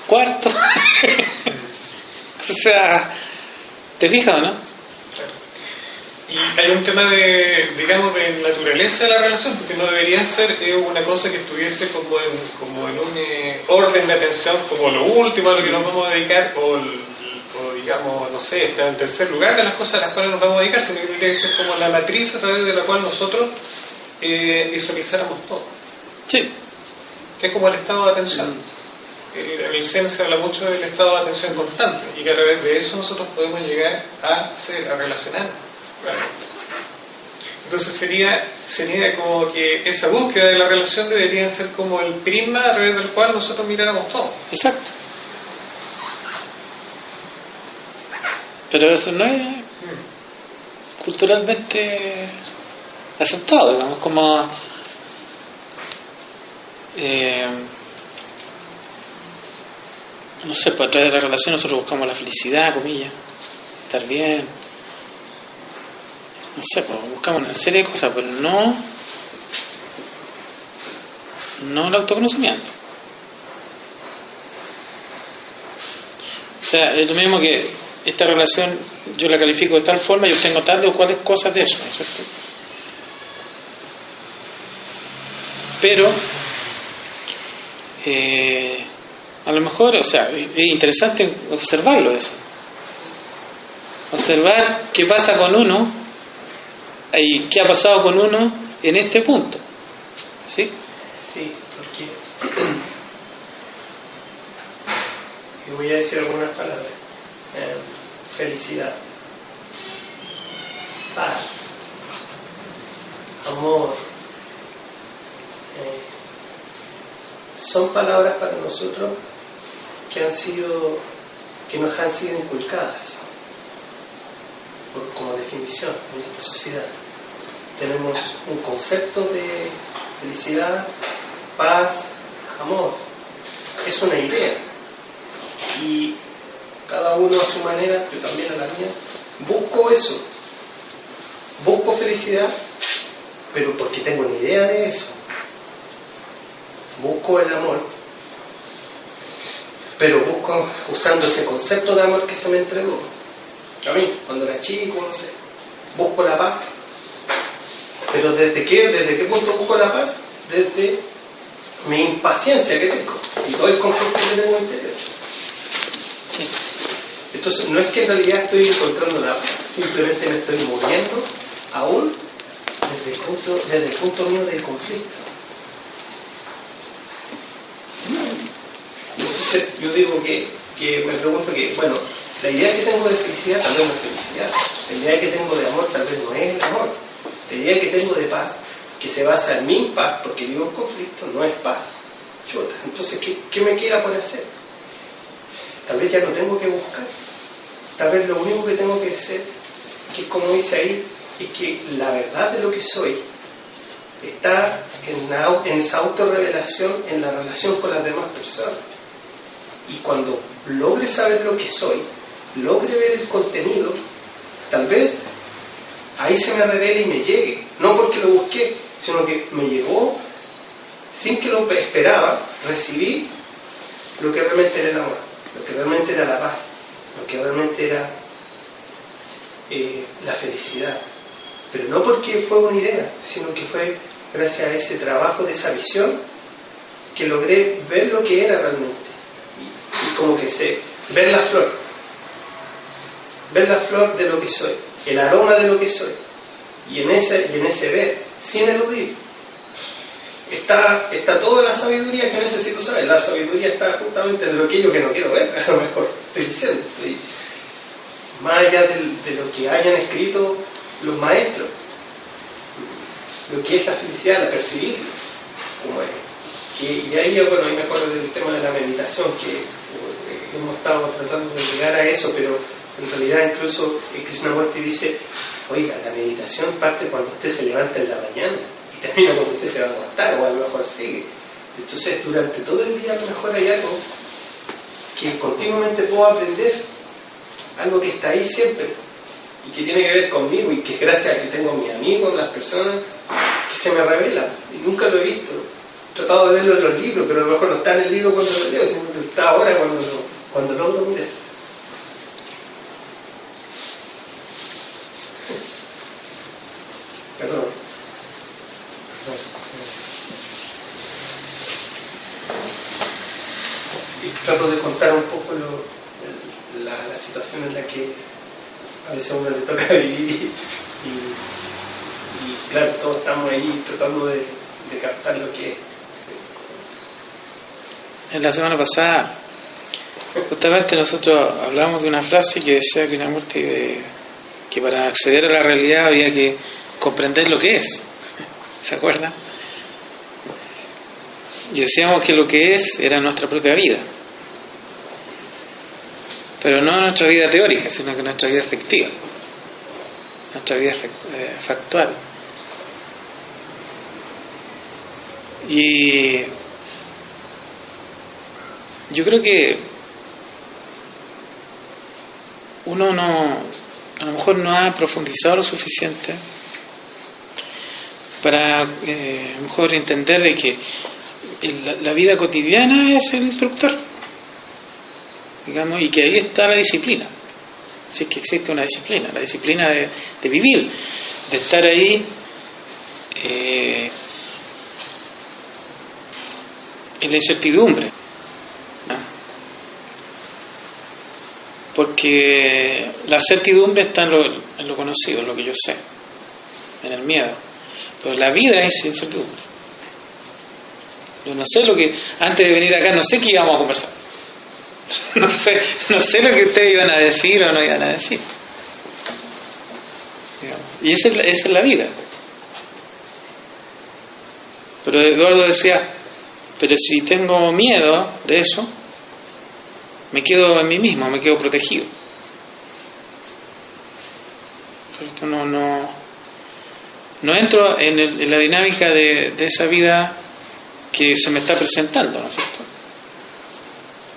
cuarto. *laughs* o sea, ¿te fijas o no? Y hay un tema de, digamos, de naturaleza de la relación, porque no debería ser eh, una cosa que estuviese como en, como en un eh, orden de atención, como lo último a lo que nos vamos a dedicar, o, el- o, digamos, no sé, está en tercer lugar de las cosas a las cuales nos vamos a dedicar, sino que que ser como la matriz a través de la cual nosotros eh, visualizáramos todo. Sí. Que es como el estado de atención. Eh, El Zen se habla mucho del estado de atención constante y que a través de eso nosotros podemos llegar a ser, a relacionarnos. realmente. Entonces sería, sería como que esa búsqueda de la relación debería ser como el prisma a través del cual nosotros miráramos todo. Exacto. Pero eso no es culturalmente aceptado, digamos, como eh, no sé, pues a través de la relación nosotros buscamos la felicidad, comillas, estar bien, no sé, pues buscamos una serie de cosas, pero no no el autoconocimiento. O sea, es lo mismo que esta relación yo la califico de tal forma y obtengo tal o cuáles cosas de eso, ¿no es cierto? Pero, eh, a lo mejor, o sea, es es interesante observarlo eso. Observar qué pasa con uno y qué ha pasado con uno en este punto. ¿Sí? Sí, porque *clears throat* y voy a decir algunas palabras. Eh, felicidad, paz, amor. Son palabras para nosotros que han sido, que nos han sido inculcadas como definición en esta sociedad. Tenemos un concepto de felicidad, paz, amor. Es una idea. Y cada uno a su manera, yo también a la mía, busco eso. Busco felicidad, pero porque tengo una idea de eso. Busco el amor, pero busco usando ese concepto de amor que se me entregó. A mí, cuando era chico, no sé, busco la paz. Pero ¿desde qué, desde qué punto busco la paz? Desde mi impaciencia que tengo y todo el conflicto que tengo interior. Entonces, no es que en realidad estoy encontrando la paz, simplemente me estoy moviendo aún desde el punto, desde el punto mío del conflicto. Entonces, *laughs* yo digo que, que me pregunto que, bueno, la idea que tengo de felicidad tal vez no es felicidad, la idea que tengo de amor tal vez no es amor, la idea que tengo de paz, que se basa en mi paz, porque vivo en conflicto, no es paz. Chuta, entonces, ¿qué, qué me queda por hacer? Tal vez ya no tengo que buscar. Tal vez lo único que tengo que hacer, que como dice ahí, es que la verdad de lo que soy está en, en esa autorrevelación en la relación con las demás personas. Y cuando logre saber lo que soy, logre ver el contenido, tal vez ahí se me revele y me llegue. No porque lo busqué, sino que me llegó sin que lo esperaba, recibí lo que realmente era el amor, lo que realmente era la paz, lo que realmente era eh, la felicidad. Pero no porque fue una idea, sino que fue gracias a ese trabajo, de esa visión, que logré ver lo que era realmente. Como que sé, ver la flor, ver la flor de lo que soy, el aroma de lo que soy. Y en ese, y en ese ver, sin eludir, está, está toda la sabiduría que necesito saber. La sabiduría está justamente en lo que yo que no quiero ver, *laughs* a lo mejor estoy diciendo. más allá del- de lo que hayan escrito los maestros, lo que es la felicidad, la percibirlo, como es. Que, y ahí bueno, ahí me acuerdo del tema de la meditación, que eh, hemos estado tratando de llegar a eso, pero en realidad incluso eh, Krishnamurti dice, oiga, la meditación parte cuando usted se levanta en la mañana y termina cuando usted se va a acostar, o a lo mejor sigue. Entonces, durante todo el día a lo mejor hay algo que continuamente puedo aprender, algo que está ahí siempre y que tiene que ver conmigo y que es gracias a que tengo a mis amigos, las personas, que se me revela y nunca lo he visto. Tratado de verlo en los libros, pero a lo mejor no está en el libro cuando lo leo, sino que está ahora cuando lo, cuando lo miré. Perdón. Y trato de contar un poco lo, la, la, situación en la que a veces uno le toca *laughs* vivir y, y claro, todos estamos ahí tratando de, de captar lo que es. En la semana pasada, justamente nosotros hablamos de una frase que decía que muerte de, que para acceder a la realidad había que comprender lo que es. *laughs* ¿Se acuerdan? Y decíamos que lo que es era nuestra propia vida. Pero no nuestra vida teórica, sino que nuestra vida efectiva. Nuestra vida factual. Y yo creo que uno no, a lo mejor no ha profundizado lo suficiente para eh, a lo mejor entender de que la vida cotidiana es el instructor, digamos, y que ahí está la disciplina. Si es que existe una disciplina, la disciplina de, de vivir, de estar ahí eh, en la incertidumbre. ¿no? Porque la certidumbre está en lo, en lo conocido, en lo que yo sé, en el miedo. Pero la vida es incertidumbre. Yo no sé lo que, antes de venir acá, no sé qué íbamos a conversar. *laughs* No sé, no sé lo que ustedes iban a decir o no iban a decir. Y esa es, la, esa es la vida. Pero Eduardo decía, pero si tengo miedo de eso, me quedo en mí mismo, me quedo protegido. Esto no, no, no entro en, el, en la dinámica de, esa vida que se me está presentando, ¿no es cierto?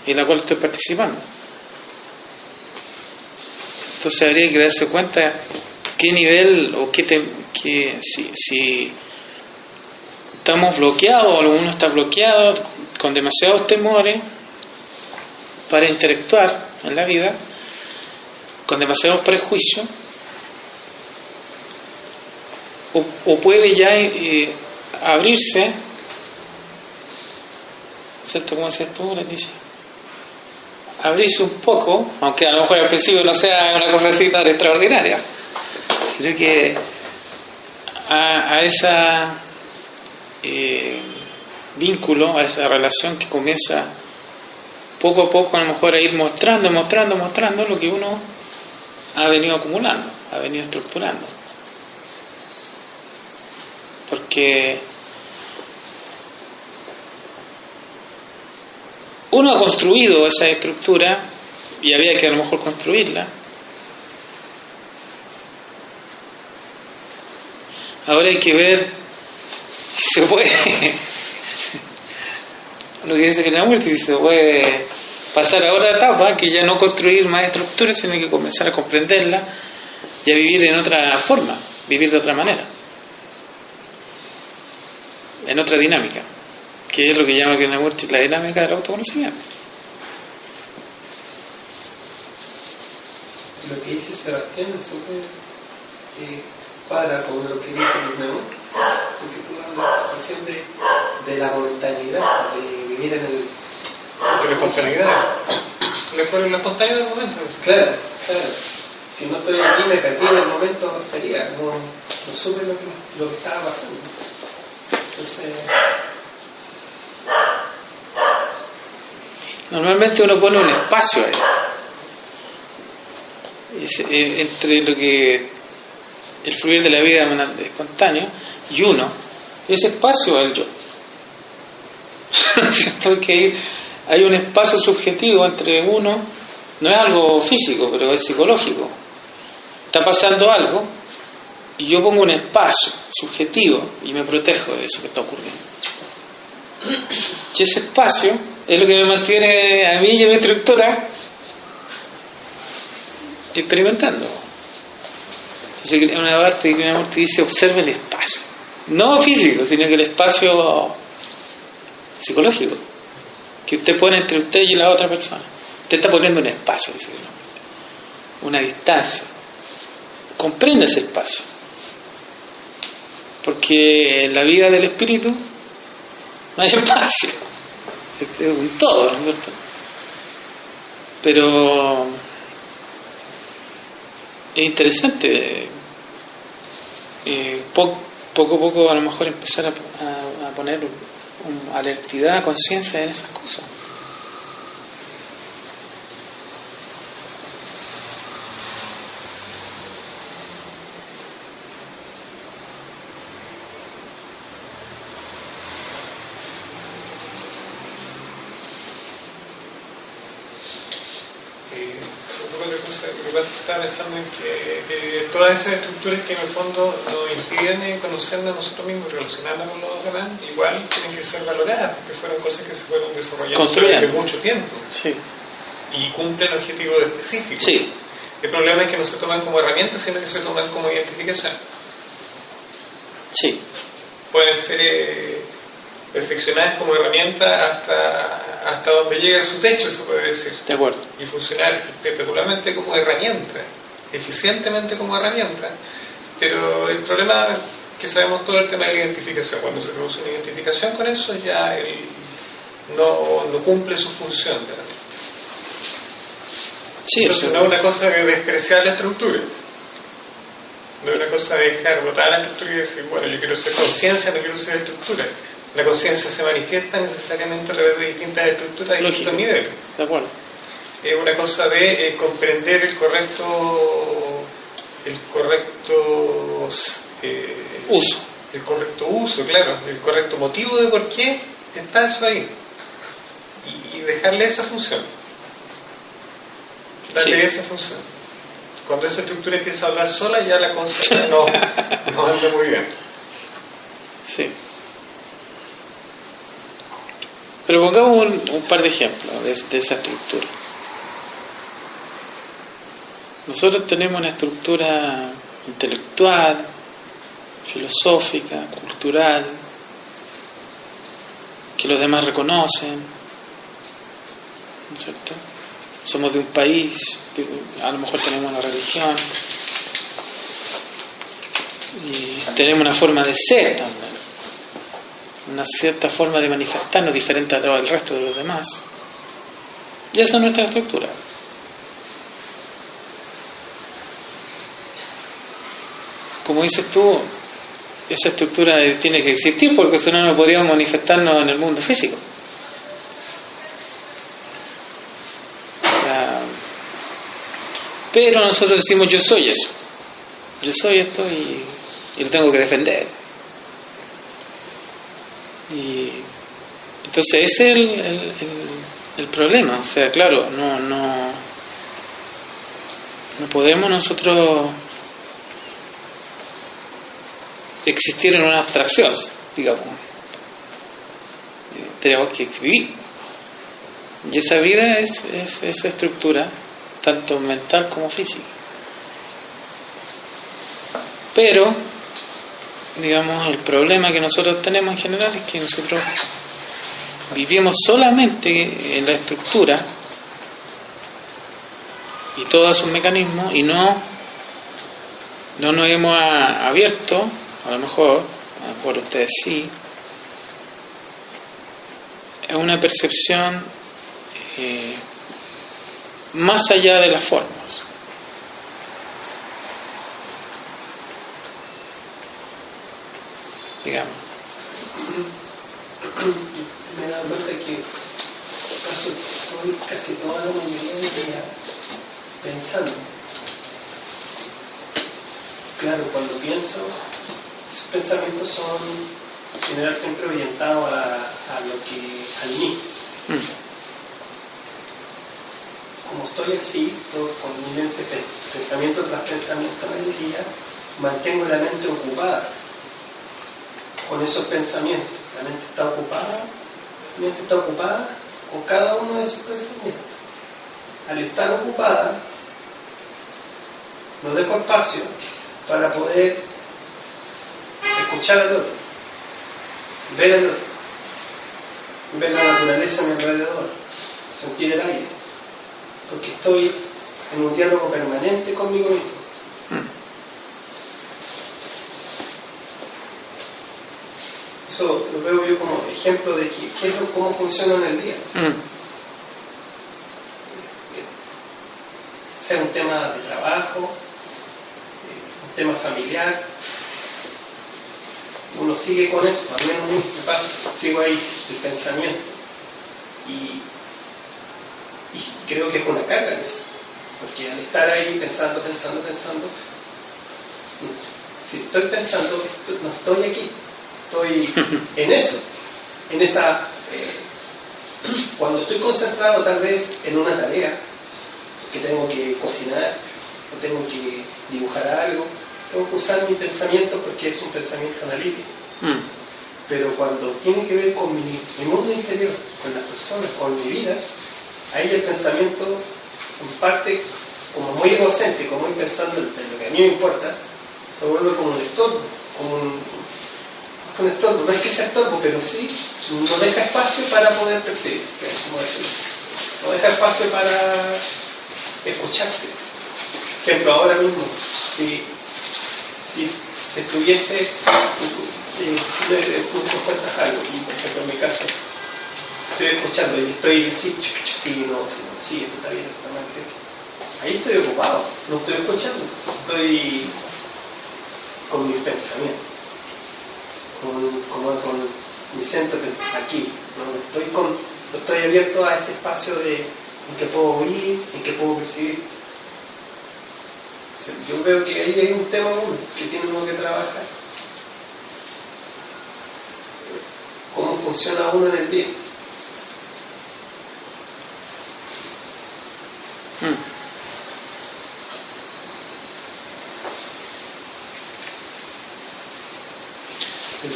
Y en la cual estoy participando. Entonces habría que darse cuenta qué nivel o qué, te, qué si, si estamos bloqueados o alguno está bloqueado con demasiados temores para interactuar en la vida, con demasiados prejuicios, o, puede ya eh, abrirse, ¿cierto? ¿Cómo decías tú, Leticia? Abrirse un poco, aunque a lo mejor al principio no sea una cosa así tan extraordinaria, sino que a, a esa eh, vínculo, a esa relación que comienza poco a poco a lo mejor a ir mostrando, mostrando, mostrando lo que uno ha venido acumulando, ha venido estructurando. Porque uno ha construido esa estructura y había que a lo mejor construirla. Ahora hay que ver si se puede *laughs* lo que dice que la muerte si se puede pasar a otra etapa que ya no construir más estructuras sino que comenzar a comprenderla y a vivir en otra forma vivir de otra manera. En otra dinámica que es lo que llama que la dinámica del autoconocimiento. Lo que dice Sebastián es súper eh, para con lo que dice nuevo porque tú hablas de, de la momentanidad, de vivir en el... De la espontaneidad. Le fue la espontánea del momento. Claro, claro. Si no estoy aquí, me perdí en el momento, sería, no, no supe lo que, lo que estaba pasando. Entonces... Normalmente uno pone un espacio ahí. Es, eh, entre lo que el fluir de la vida espontáneo y uno, ese espacio es el yo. *laughs* ¿Cierto? Que hay un espacio subjetivo entre uno, no es algo físico, pero es psicológico. Está pasando algo y yo pongo un espacio subjetivo y me protejo de eso que está ocurriendo. Y ese espacio es lo que me mantiene a mí y a mi estructura experimentando. Entonces, una parte que una dice, observe el espacio. No físico, sino que el espacio psicológico que usted pone entre usted y la otra persona. Usted está poniendo un espacio, dice una distancia. Comprende ese espacio. Porque en la vida del espíritu no hay *laughs* espacio. Es un todo, ¿no es cierto? Pero es interesante eh, po- poco a poco a lo mejor empezar a- a poner un, alertidad, conciencia en esas cosas. Estaba pensando en que, todas esas estructuras que en el fondo nos impiden conocernos a nosotros mismos, relacionarnos con los demás, igual tienen que ser valoradas, porque fueron cosas que se fueron desarrollando durante mucho tiempo Sí. y cumplen objetivos específicos. Sí. El problema es que no se toman como herramientas, sino que se toman como identificación. Sí. Pueden ser eh, perfeccionadas como herramienta hasta, hasta donde llega su techo, se puede decir. De acuerdo. y funcionar espectacularmente como herramienta, eficientemente como herramienta. Pero el problema que sabemos todo el tema de la identificación, cuando se produce una identificación con eso ya él no, no cumple su función. Entonces no es una cosa de despreciar la estructura. No es una cosa de dejar botar la estructura y decir, bueno, yo quiero ser conciencia, no quiero ser estructura. La conciencia se manifiesta necesariamente a través de distintas estructuras a distintos niveles De acuerdo. es una cosa de eh, comprender el correcto el correcto eh, Uso. el correcto uso claro el correcto motivo de por qué está eso ahí y, y dejarle esa función darle Sí. esa función cuando esa estructura empieza a hablar sola ya la cosa *laughs* no, no anda muy bien Sí. Pero pongamos un, par de ejemplos de, esa estructura. Nosotros tenemos una estructura intelectual, filosófica, cultural, que los demás reconocen, ¿no es cierto? Somos de un país, a lo mejor tenemos una religión, y tenemos una forma de ser también una cierta forma de manifestarnos diferente a lo del resto de los demás. Y esa es nuestra estructura. Como dices tú, esa estructura tiene que existir porque si no no podríamos manifestarnos en el mundo físico. Pero nosotros decimos yo soy eso. Yo soy esto y lo tengo que defender. Y entonces ese es el, el, el- el problema. O sea, claro, no, no, no podemos nosotros existir en una abstracción, digamos. Eh, Tenemos que vivir. Y esa vida es, es esa estructura, tanto mental como física. Pero digamos, el problema que nosotros tenemos en general es que nosotros vivimos solamente en la estructura y todos sus mecanismos y no, no nos hemos abierto, a lo mejor, a lo ustedes sí, a una percepción eh, más allá de las formas. digamos. *clears throat* cuenta que paso estoy casi toda la del día pensando. Claro, cuando pienso, esos pensamientos son en general siempre orientados a, a lo que, al mí. Mm. Como estoy así, todo con mi mente, pe- pensamiento tras pensamiento en el día, mantengo la mente ocupada con esos pensamientos. La mente está ocupada, mente está ocupada con cada uno de esos pensamientos. Al estar ocupada, no dejo espacio para poder escuchar al otro, ver al otro, ver la naturaleza a mi alrededor, sentir el aire, porque estoy en un diálogo permanente conmigo mismo. Eso lo veo yo como ejemplo de que, qué es lo- cómo funciona en el día. Mm. sea un tema de trabajo, eh, un tema familiar. Uno sigue con eso, al menos me pasa, sigo ahí, el pensamiento. Y, y creo que es una carga eso, porque al estar ahí pensando, pensando, pensando, si estoy pensando, no estoy aquí, estoy en eso, en esa... eh, cuando estoy concentrado tal vez en una tarea, que tengo que cocinar, o tengo que dibujar algo, tengo que usar mi pensamiento porque es un pensamiento analítico. Mm. Pero cuando tiene que ver con mi, mi mundo interior, con las personas, con mi vida, ahí el pensamiento, en parte, como muy egocéntrico, muy pensando en lo que a mí me importa, se vuelve como un estorbo, como un, un estorbo. No es que sea estorbo, pero sí no deja espacio para poder percibir, como decirlo así. No deja espacio para escucharte. Por ejemplo, ahora mismo, si, si, si estuviese, eh, tú cuentas algo, y por ejemplo en mi caso, estoy escuchando y estoy, ch- sí, no, sí, esto está bien, está mal, ahí estoy ocupado, no estoy escuchando, estoy con mis pensamientos, con, como con mi centro aquí, ¿no? estoy, con, estoy abierto a ese espacio de, en que puedo oír, en que puedo percibir. Yo veo que ahí hay un tema que tiene que trabajar. Cómo funciona uno en el día. Mm.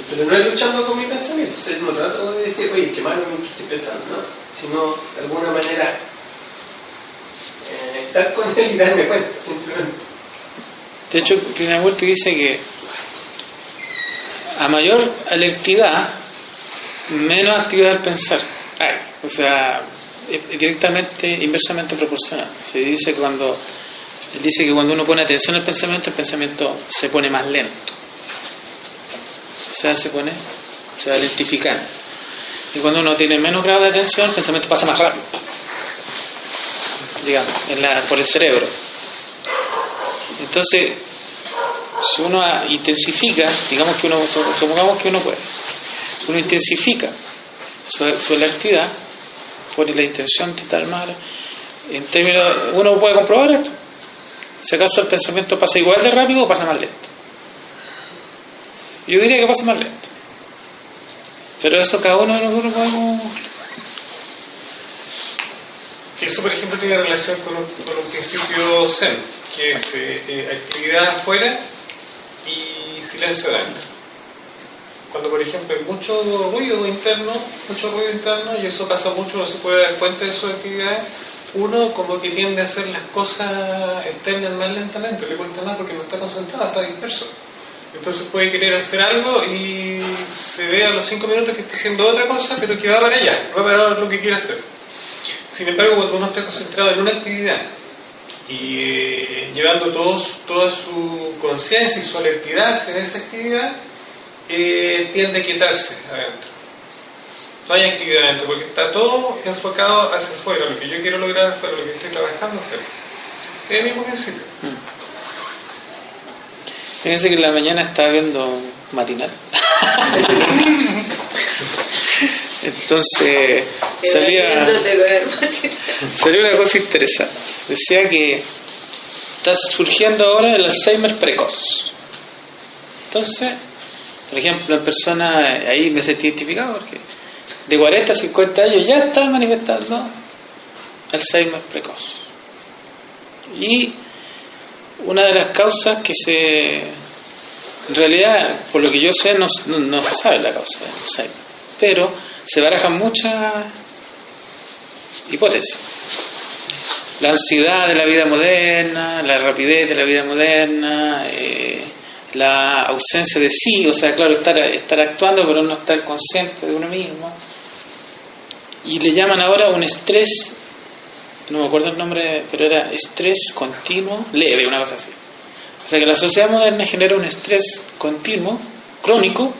Pero, no es luchando con mi pensamiento. Sea, no trato de decir, oye, qué malo que estoy pensando, no. Sino, de alguna manera, eh, estar con él y darme cuenta, simplemente. De hecho, Krishnamurti dice que a mayor alertidad, menos actividad al pensar hay. O sea, directamente, inversamente proporcional. Se dice cuando él dice que cuando uno pone atención al pensamiento, el pensamiento se pone más lento. Sea, se pone, se va lentificando. Y cuando uno tiene menos grado de atención, el pensamiento pasa más rápido. Digamos, en la- por el cerebro. Entonces, si uno intensifica, digamos que uno, su- supongamos que uno puede, uno intensifica su, su actividad, pone la intención de tal en términos, uno puede comprobar esto. Si acaso el pensamiento pasa igual de rápido o pasa más lento. Yo diría que pasa más lento. Pero eso cada uno de nosotros podemos... Eso, por ejemplo, tiene relación con un, con un principio Zen, que es eh, eh, actividad afuera y silencio adentro. Cuando, por ejemplo, hay mucho ruido interno, mucho ruido interno, y eso pasa mucho, no se puede dar cuenta de sus actividades, uno como que tiende a hacer las cosas externas más lentamente, le cuesta más porque no está concentrado, está disperso. Entonces puede querer hacer algo y se ve a los cinco minutos que está haciendo otra cosa, pero que va para allá, va para lo que quiere hacer. Sin embargo, cuando uno está concentrado en una actividad y eh, llevando todos, toda su conciencia y su alertidad en esa actividad, eh, tiende a quietarse adentro. No hay actividad adentro porque está todo enfocado hacia afuera, lo que yo quiero lograr afuera, lo que estoy trabajando afuera. Es el mismo principio. Fíjense que en la mañana estaba viendo matinal. *laughs* Entonces salía, salió una cosa interesante. Decía que está surgiendo ahora el Alzheimer precoz. Entonces, por ejemplo, la persona, ahí me sentí identificado porque de 40 a 50 años ya está manifestando Alzheimer precoz. Y una de las causas que se en realidad por lo que yo sé no, no, no se sabe la causa pero se barajan muchas hipótesis. La ansiedad de la vida moderna la rapidez de la vida moderna eh, la ausencia de sí o sea claro estar, estar actuando pero no estar consciente de uno mismo. Y le llaman ahora un estrés, no me acuerdo el nombre, pero era estrés continuo leve, una cosa así. O sea que la sociedad moderna genera un estrés continuo, crónico,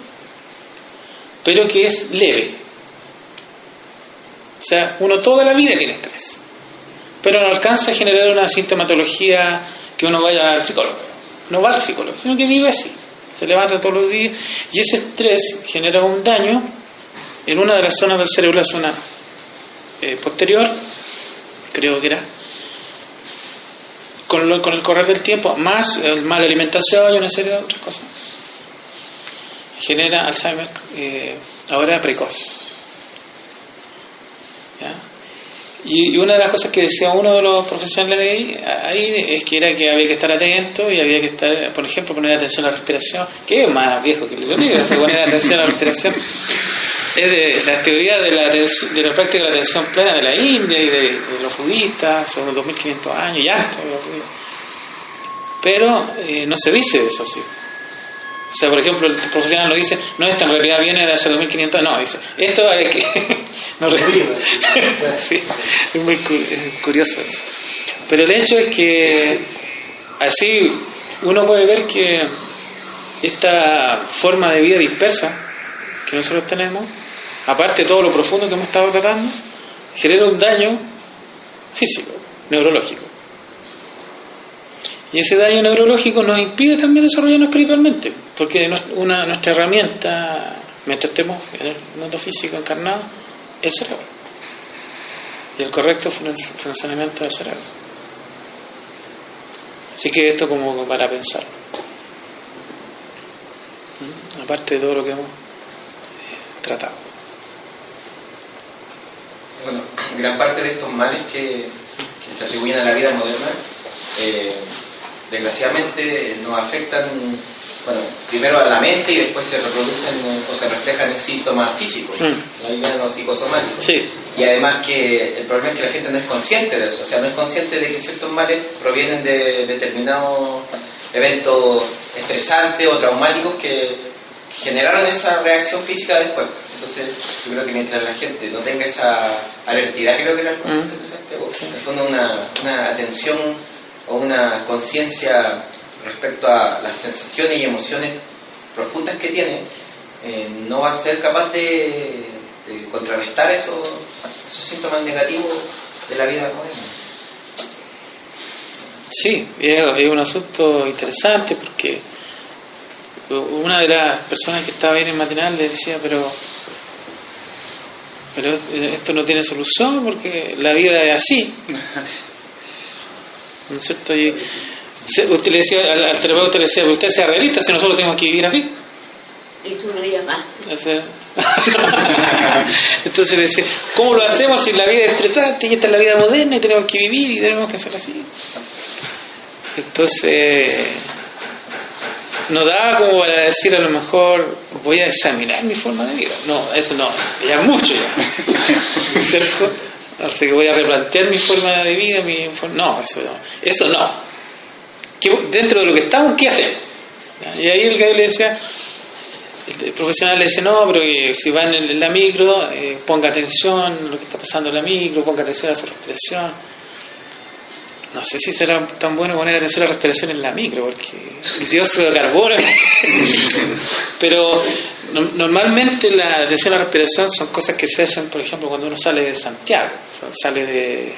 pero que es leve. O sea, uno toda la vida tiene estrés, pero no alcanza a generar una sintomatología que uno vaya al psicólogo. No va al psicólogo, sino que vive así. Se levanta todos los días y ese estrés genera un daño en una de las zonas del cerebro, la zona eh, posterior, creo que era, con, lo- con el correr del tiempo, más eh, mala alimentación y una serie de otras cosas, genera Alzheimer eh, ahora precoz. ¿Ya? Y, y una de las cosas que decía uno de los profesionales ahí, ahí es que era que había que estar atento y había que estar, por ejemplo, poner atención a la respiración, que es más viejo que el leonido, se poner atención a la respiración. Es de la teoría de la, de la práctica de la atención plena de la India y de, de los budistas, hace unos 2500 años y antes. Pero eh, no se dice eso así. O sea, por ejemplo, el profesional no dice, no, esto en realidad viene de hace 2500, no, dice, esto hay que... *laughs* no *laughs* sí, es muy curioso eso. Pero el hecho es que así uno puede ver que esta forma de vida dispersa que nosotros tenemos, aparte de todo lo profundo que hemos estado tratando, genera un daño físico, neurológico. Y ese daño neurológico nos impide también desarrollarnos espiritualmente, porque una, nuestra herramienta, mientras estemos en el mundo físico encarnado, es el cerebro. Y el correcto fun- funcionamiento del cerebro. Así que esto como para pensar. ¿Mm? Aparte de todo lo que hemos eh, tratado. Bueno, gran parte de estos males que, que se atribuyen a la vida moderna, eh, desgraciadamente nos afectan, bueno, primero a la mente y después se reproducen o se reflejan en síntomas físicos, Mm. no psicosomáticos. Sí, Y además que el problema es que la gente no es consciente de eso, o sea, no es consciente de que ciertos males provienen de determinados eventos estresantes o traumáticos que generaron esa reacción física después. Entonces, yo creo que mientras la gente no tenga esa alertidad, creo que era el concepto que se pegó, en el fondo una, una atención o una conciencia respecto a las sensaciones y emociones profundas que tiene, eh, no va a ser capaz de, de contrarrestar esos, esos síntomas negativos de la vida moderna. Sí, es, es un asunto interesante porque una de las personas que estaba ahí en el matinal le decía, pero pero esto no tiene solución porque la vida es así. *laughs* ¿No es cierto? Y usted le decía, al, al terapeuta le decía, usted sea realista si nosotros tenemos que vivir así. Y tú no llamaste. *laughs* Entonces le decía, ¿cómo lo hacemos si la vida es estresante y esta es la vida moderna y tenemos que vivir y tenemos que hacer así? Entonces, no da como para decir a lo mejor voy a examinar mi forma de vida. No, eso no, ya es mucho ya. *laughs* ¿Cierto? Así que voy a replantear mi forma de vida, mi no, eso no. Eso no. ¿Qué- dentro de lo que estamos, ¿qué hacemos? Y ahí el que le decía, el profesional le dice, no, pero que si va en, el- en la micro, eh, ponga atención a lo que está pasando en la micro, ponga atención a su respiración. No sé si será tan bueno poner atención a la respiración en la micro, porque el dióxido de carbono. *laughs* pero no- normalmente la atención a la respiración son cosas que se hacen, por ejemplo, cuando uno sale de Santiago, o sea, sale de.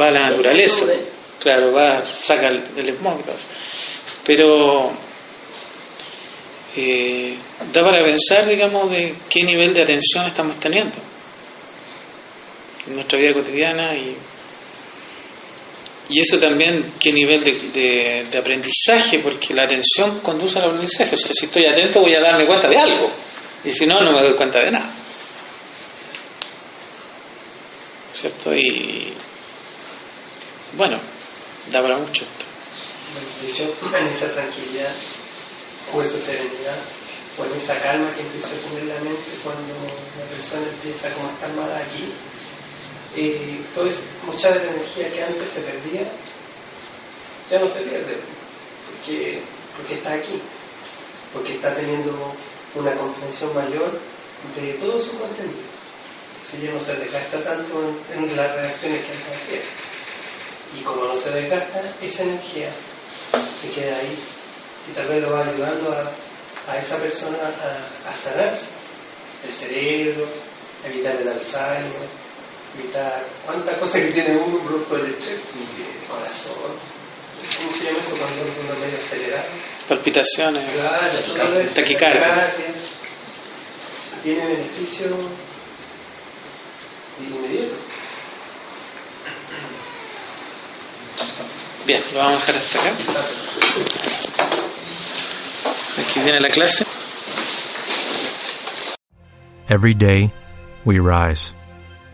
va a la naturaleza. Claro, va, saca el, el smog y todo eso. Pero eh, da para pensar, digamos, de qué nivel de atención estamos teniendo en nuestra vida cotidiana y, y eso también qué nivel de, de- de aprendizaje, porque la atención conduce al aprendizaje. O sea, si estoy atento voy a darme cuenta de algo y si no, no me doy cuenta de nada. ¿Cierto? Y bueno, da para mucho esto. De hecho, en esa tranquilidad o esa serenidad o en esa calma que empieza a tener la mente cuando la persona empieza como estar mal aquí, eh, toda mucha de la energía que antes se perdía ya no se pierde porque, porque está aquí, porque está teniendo una comprensión mayor de todo su contenido. Entonces ya no se desgasta tanto en, las reacciones que él hacía. Y como no se desgasta, esa energía se queda ahí y tal vez lo va ayudando a, a esa persona a, a sanarse. El cerebro, evitar el Alzheimer, evitar cuántas cosas que tiene uno, un grupo de estrés, el corazón. ¿Cómo se llama eso cuando uno medio acelerado? Palpitaciones, Claro, taquicardia. Tiene beneficio inmediato. Bien, lo vamos a dejar hasta acá. Aquí viene la clase. Every day, we rise,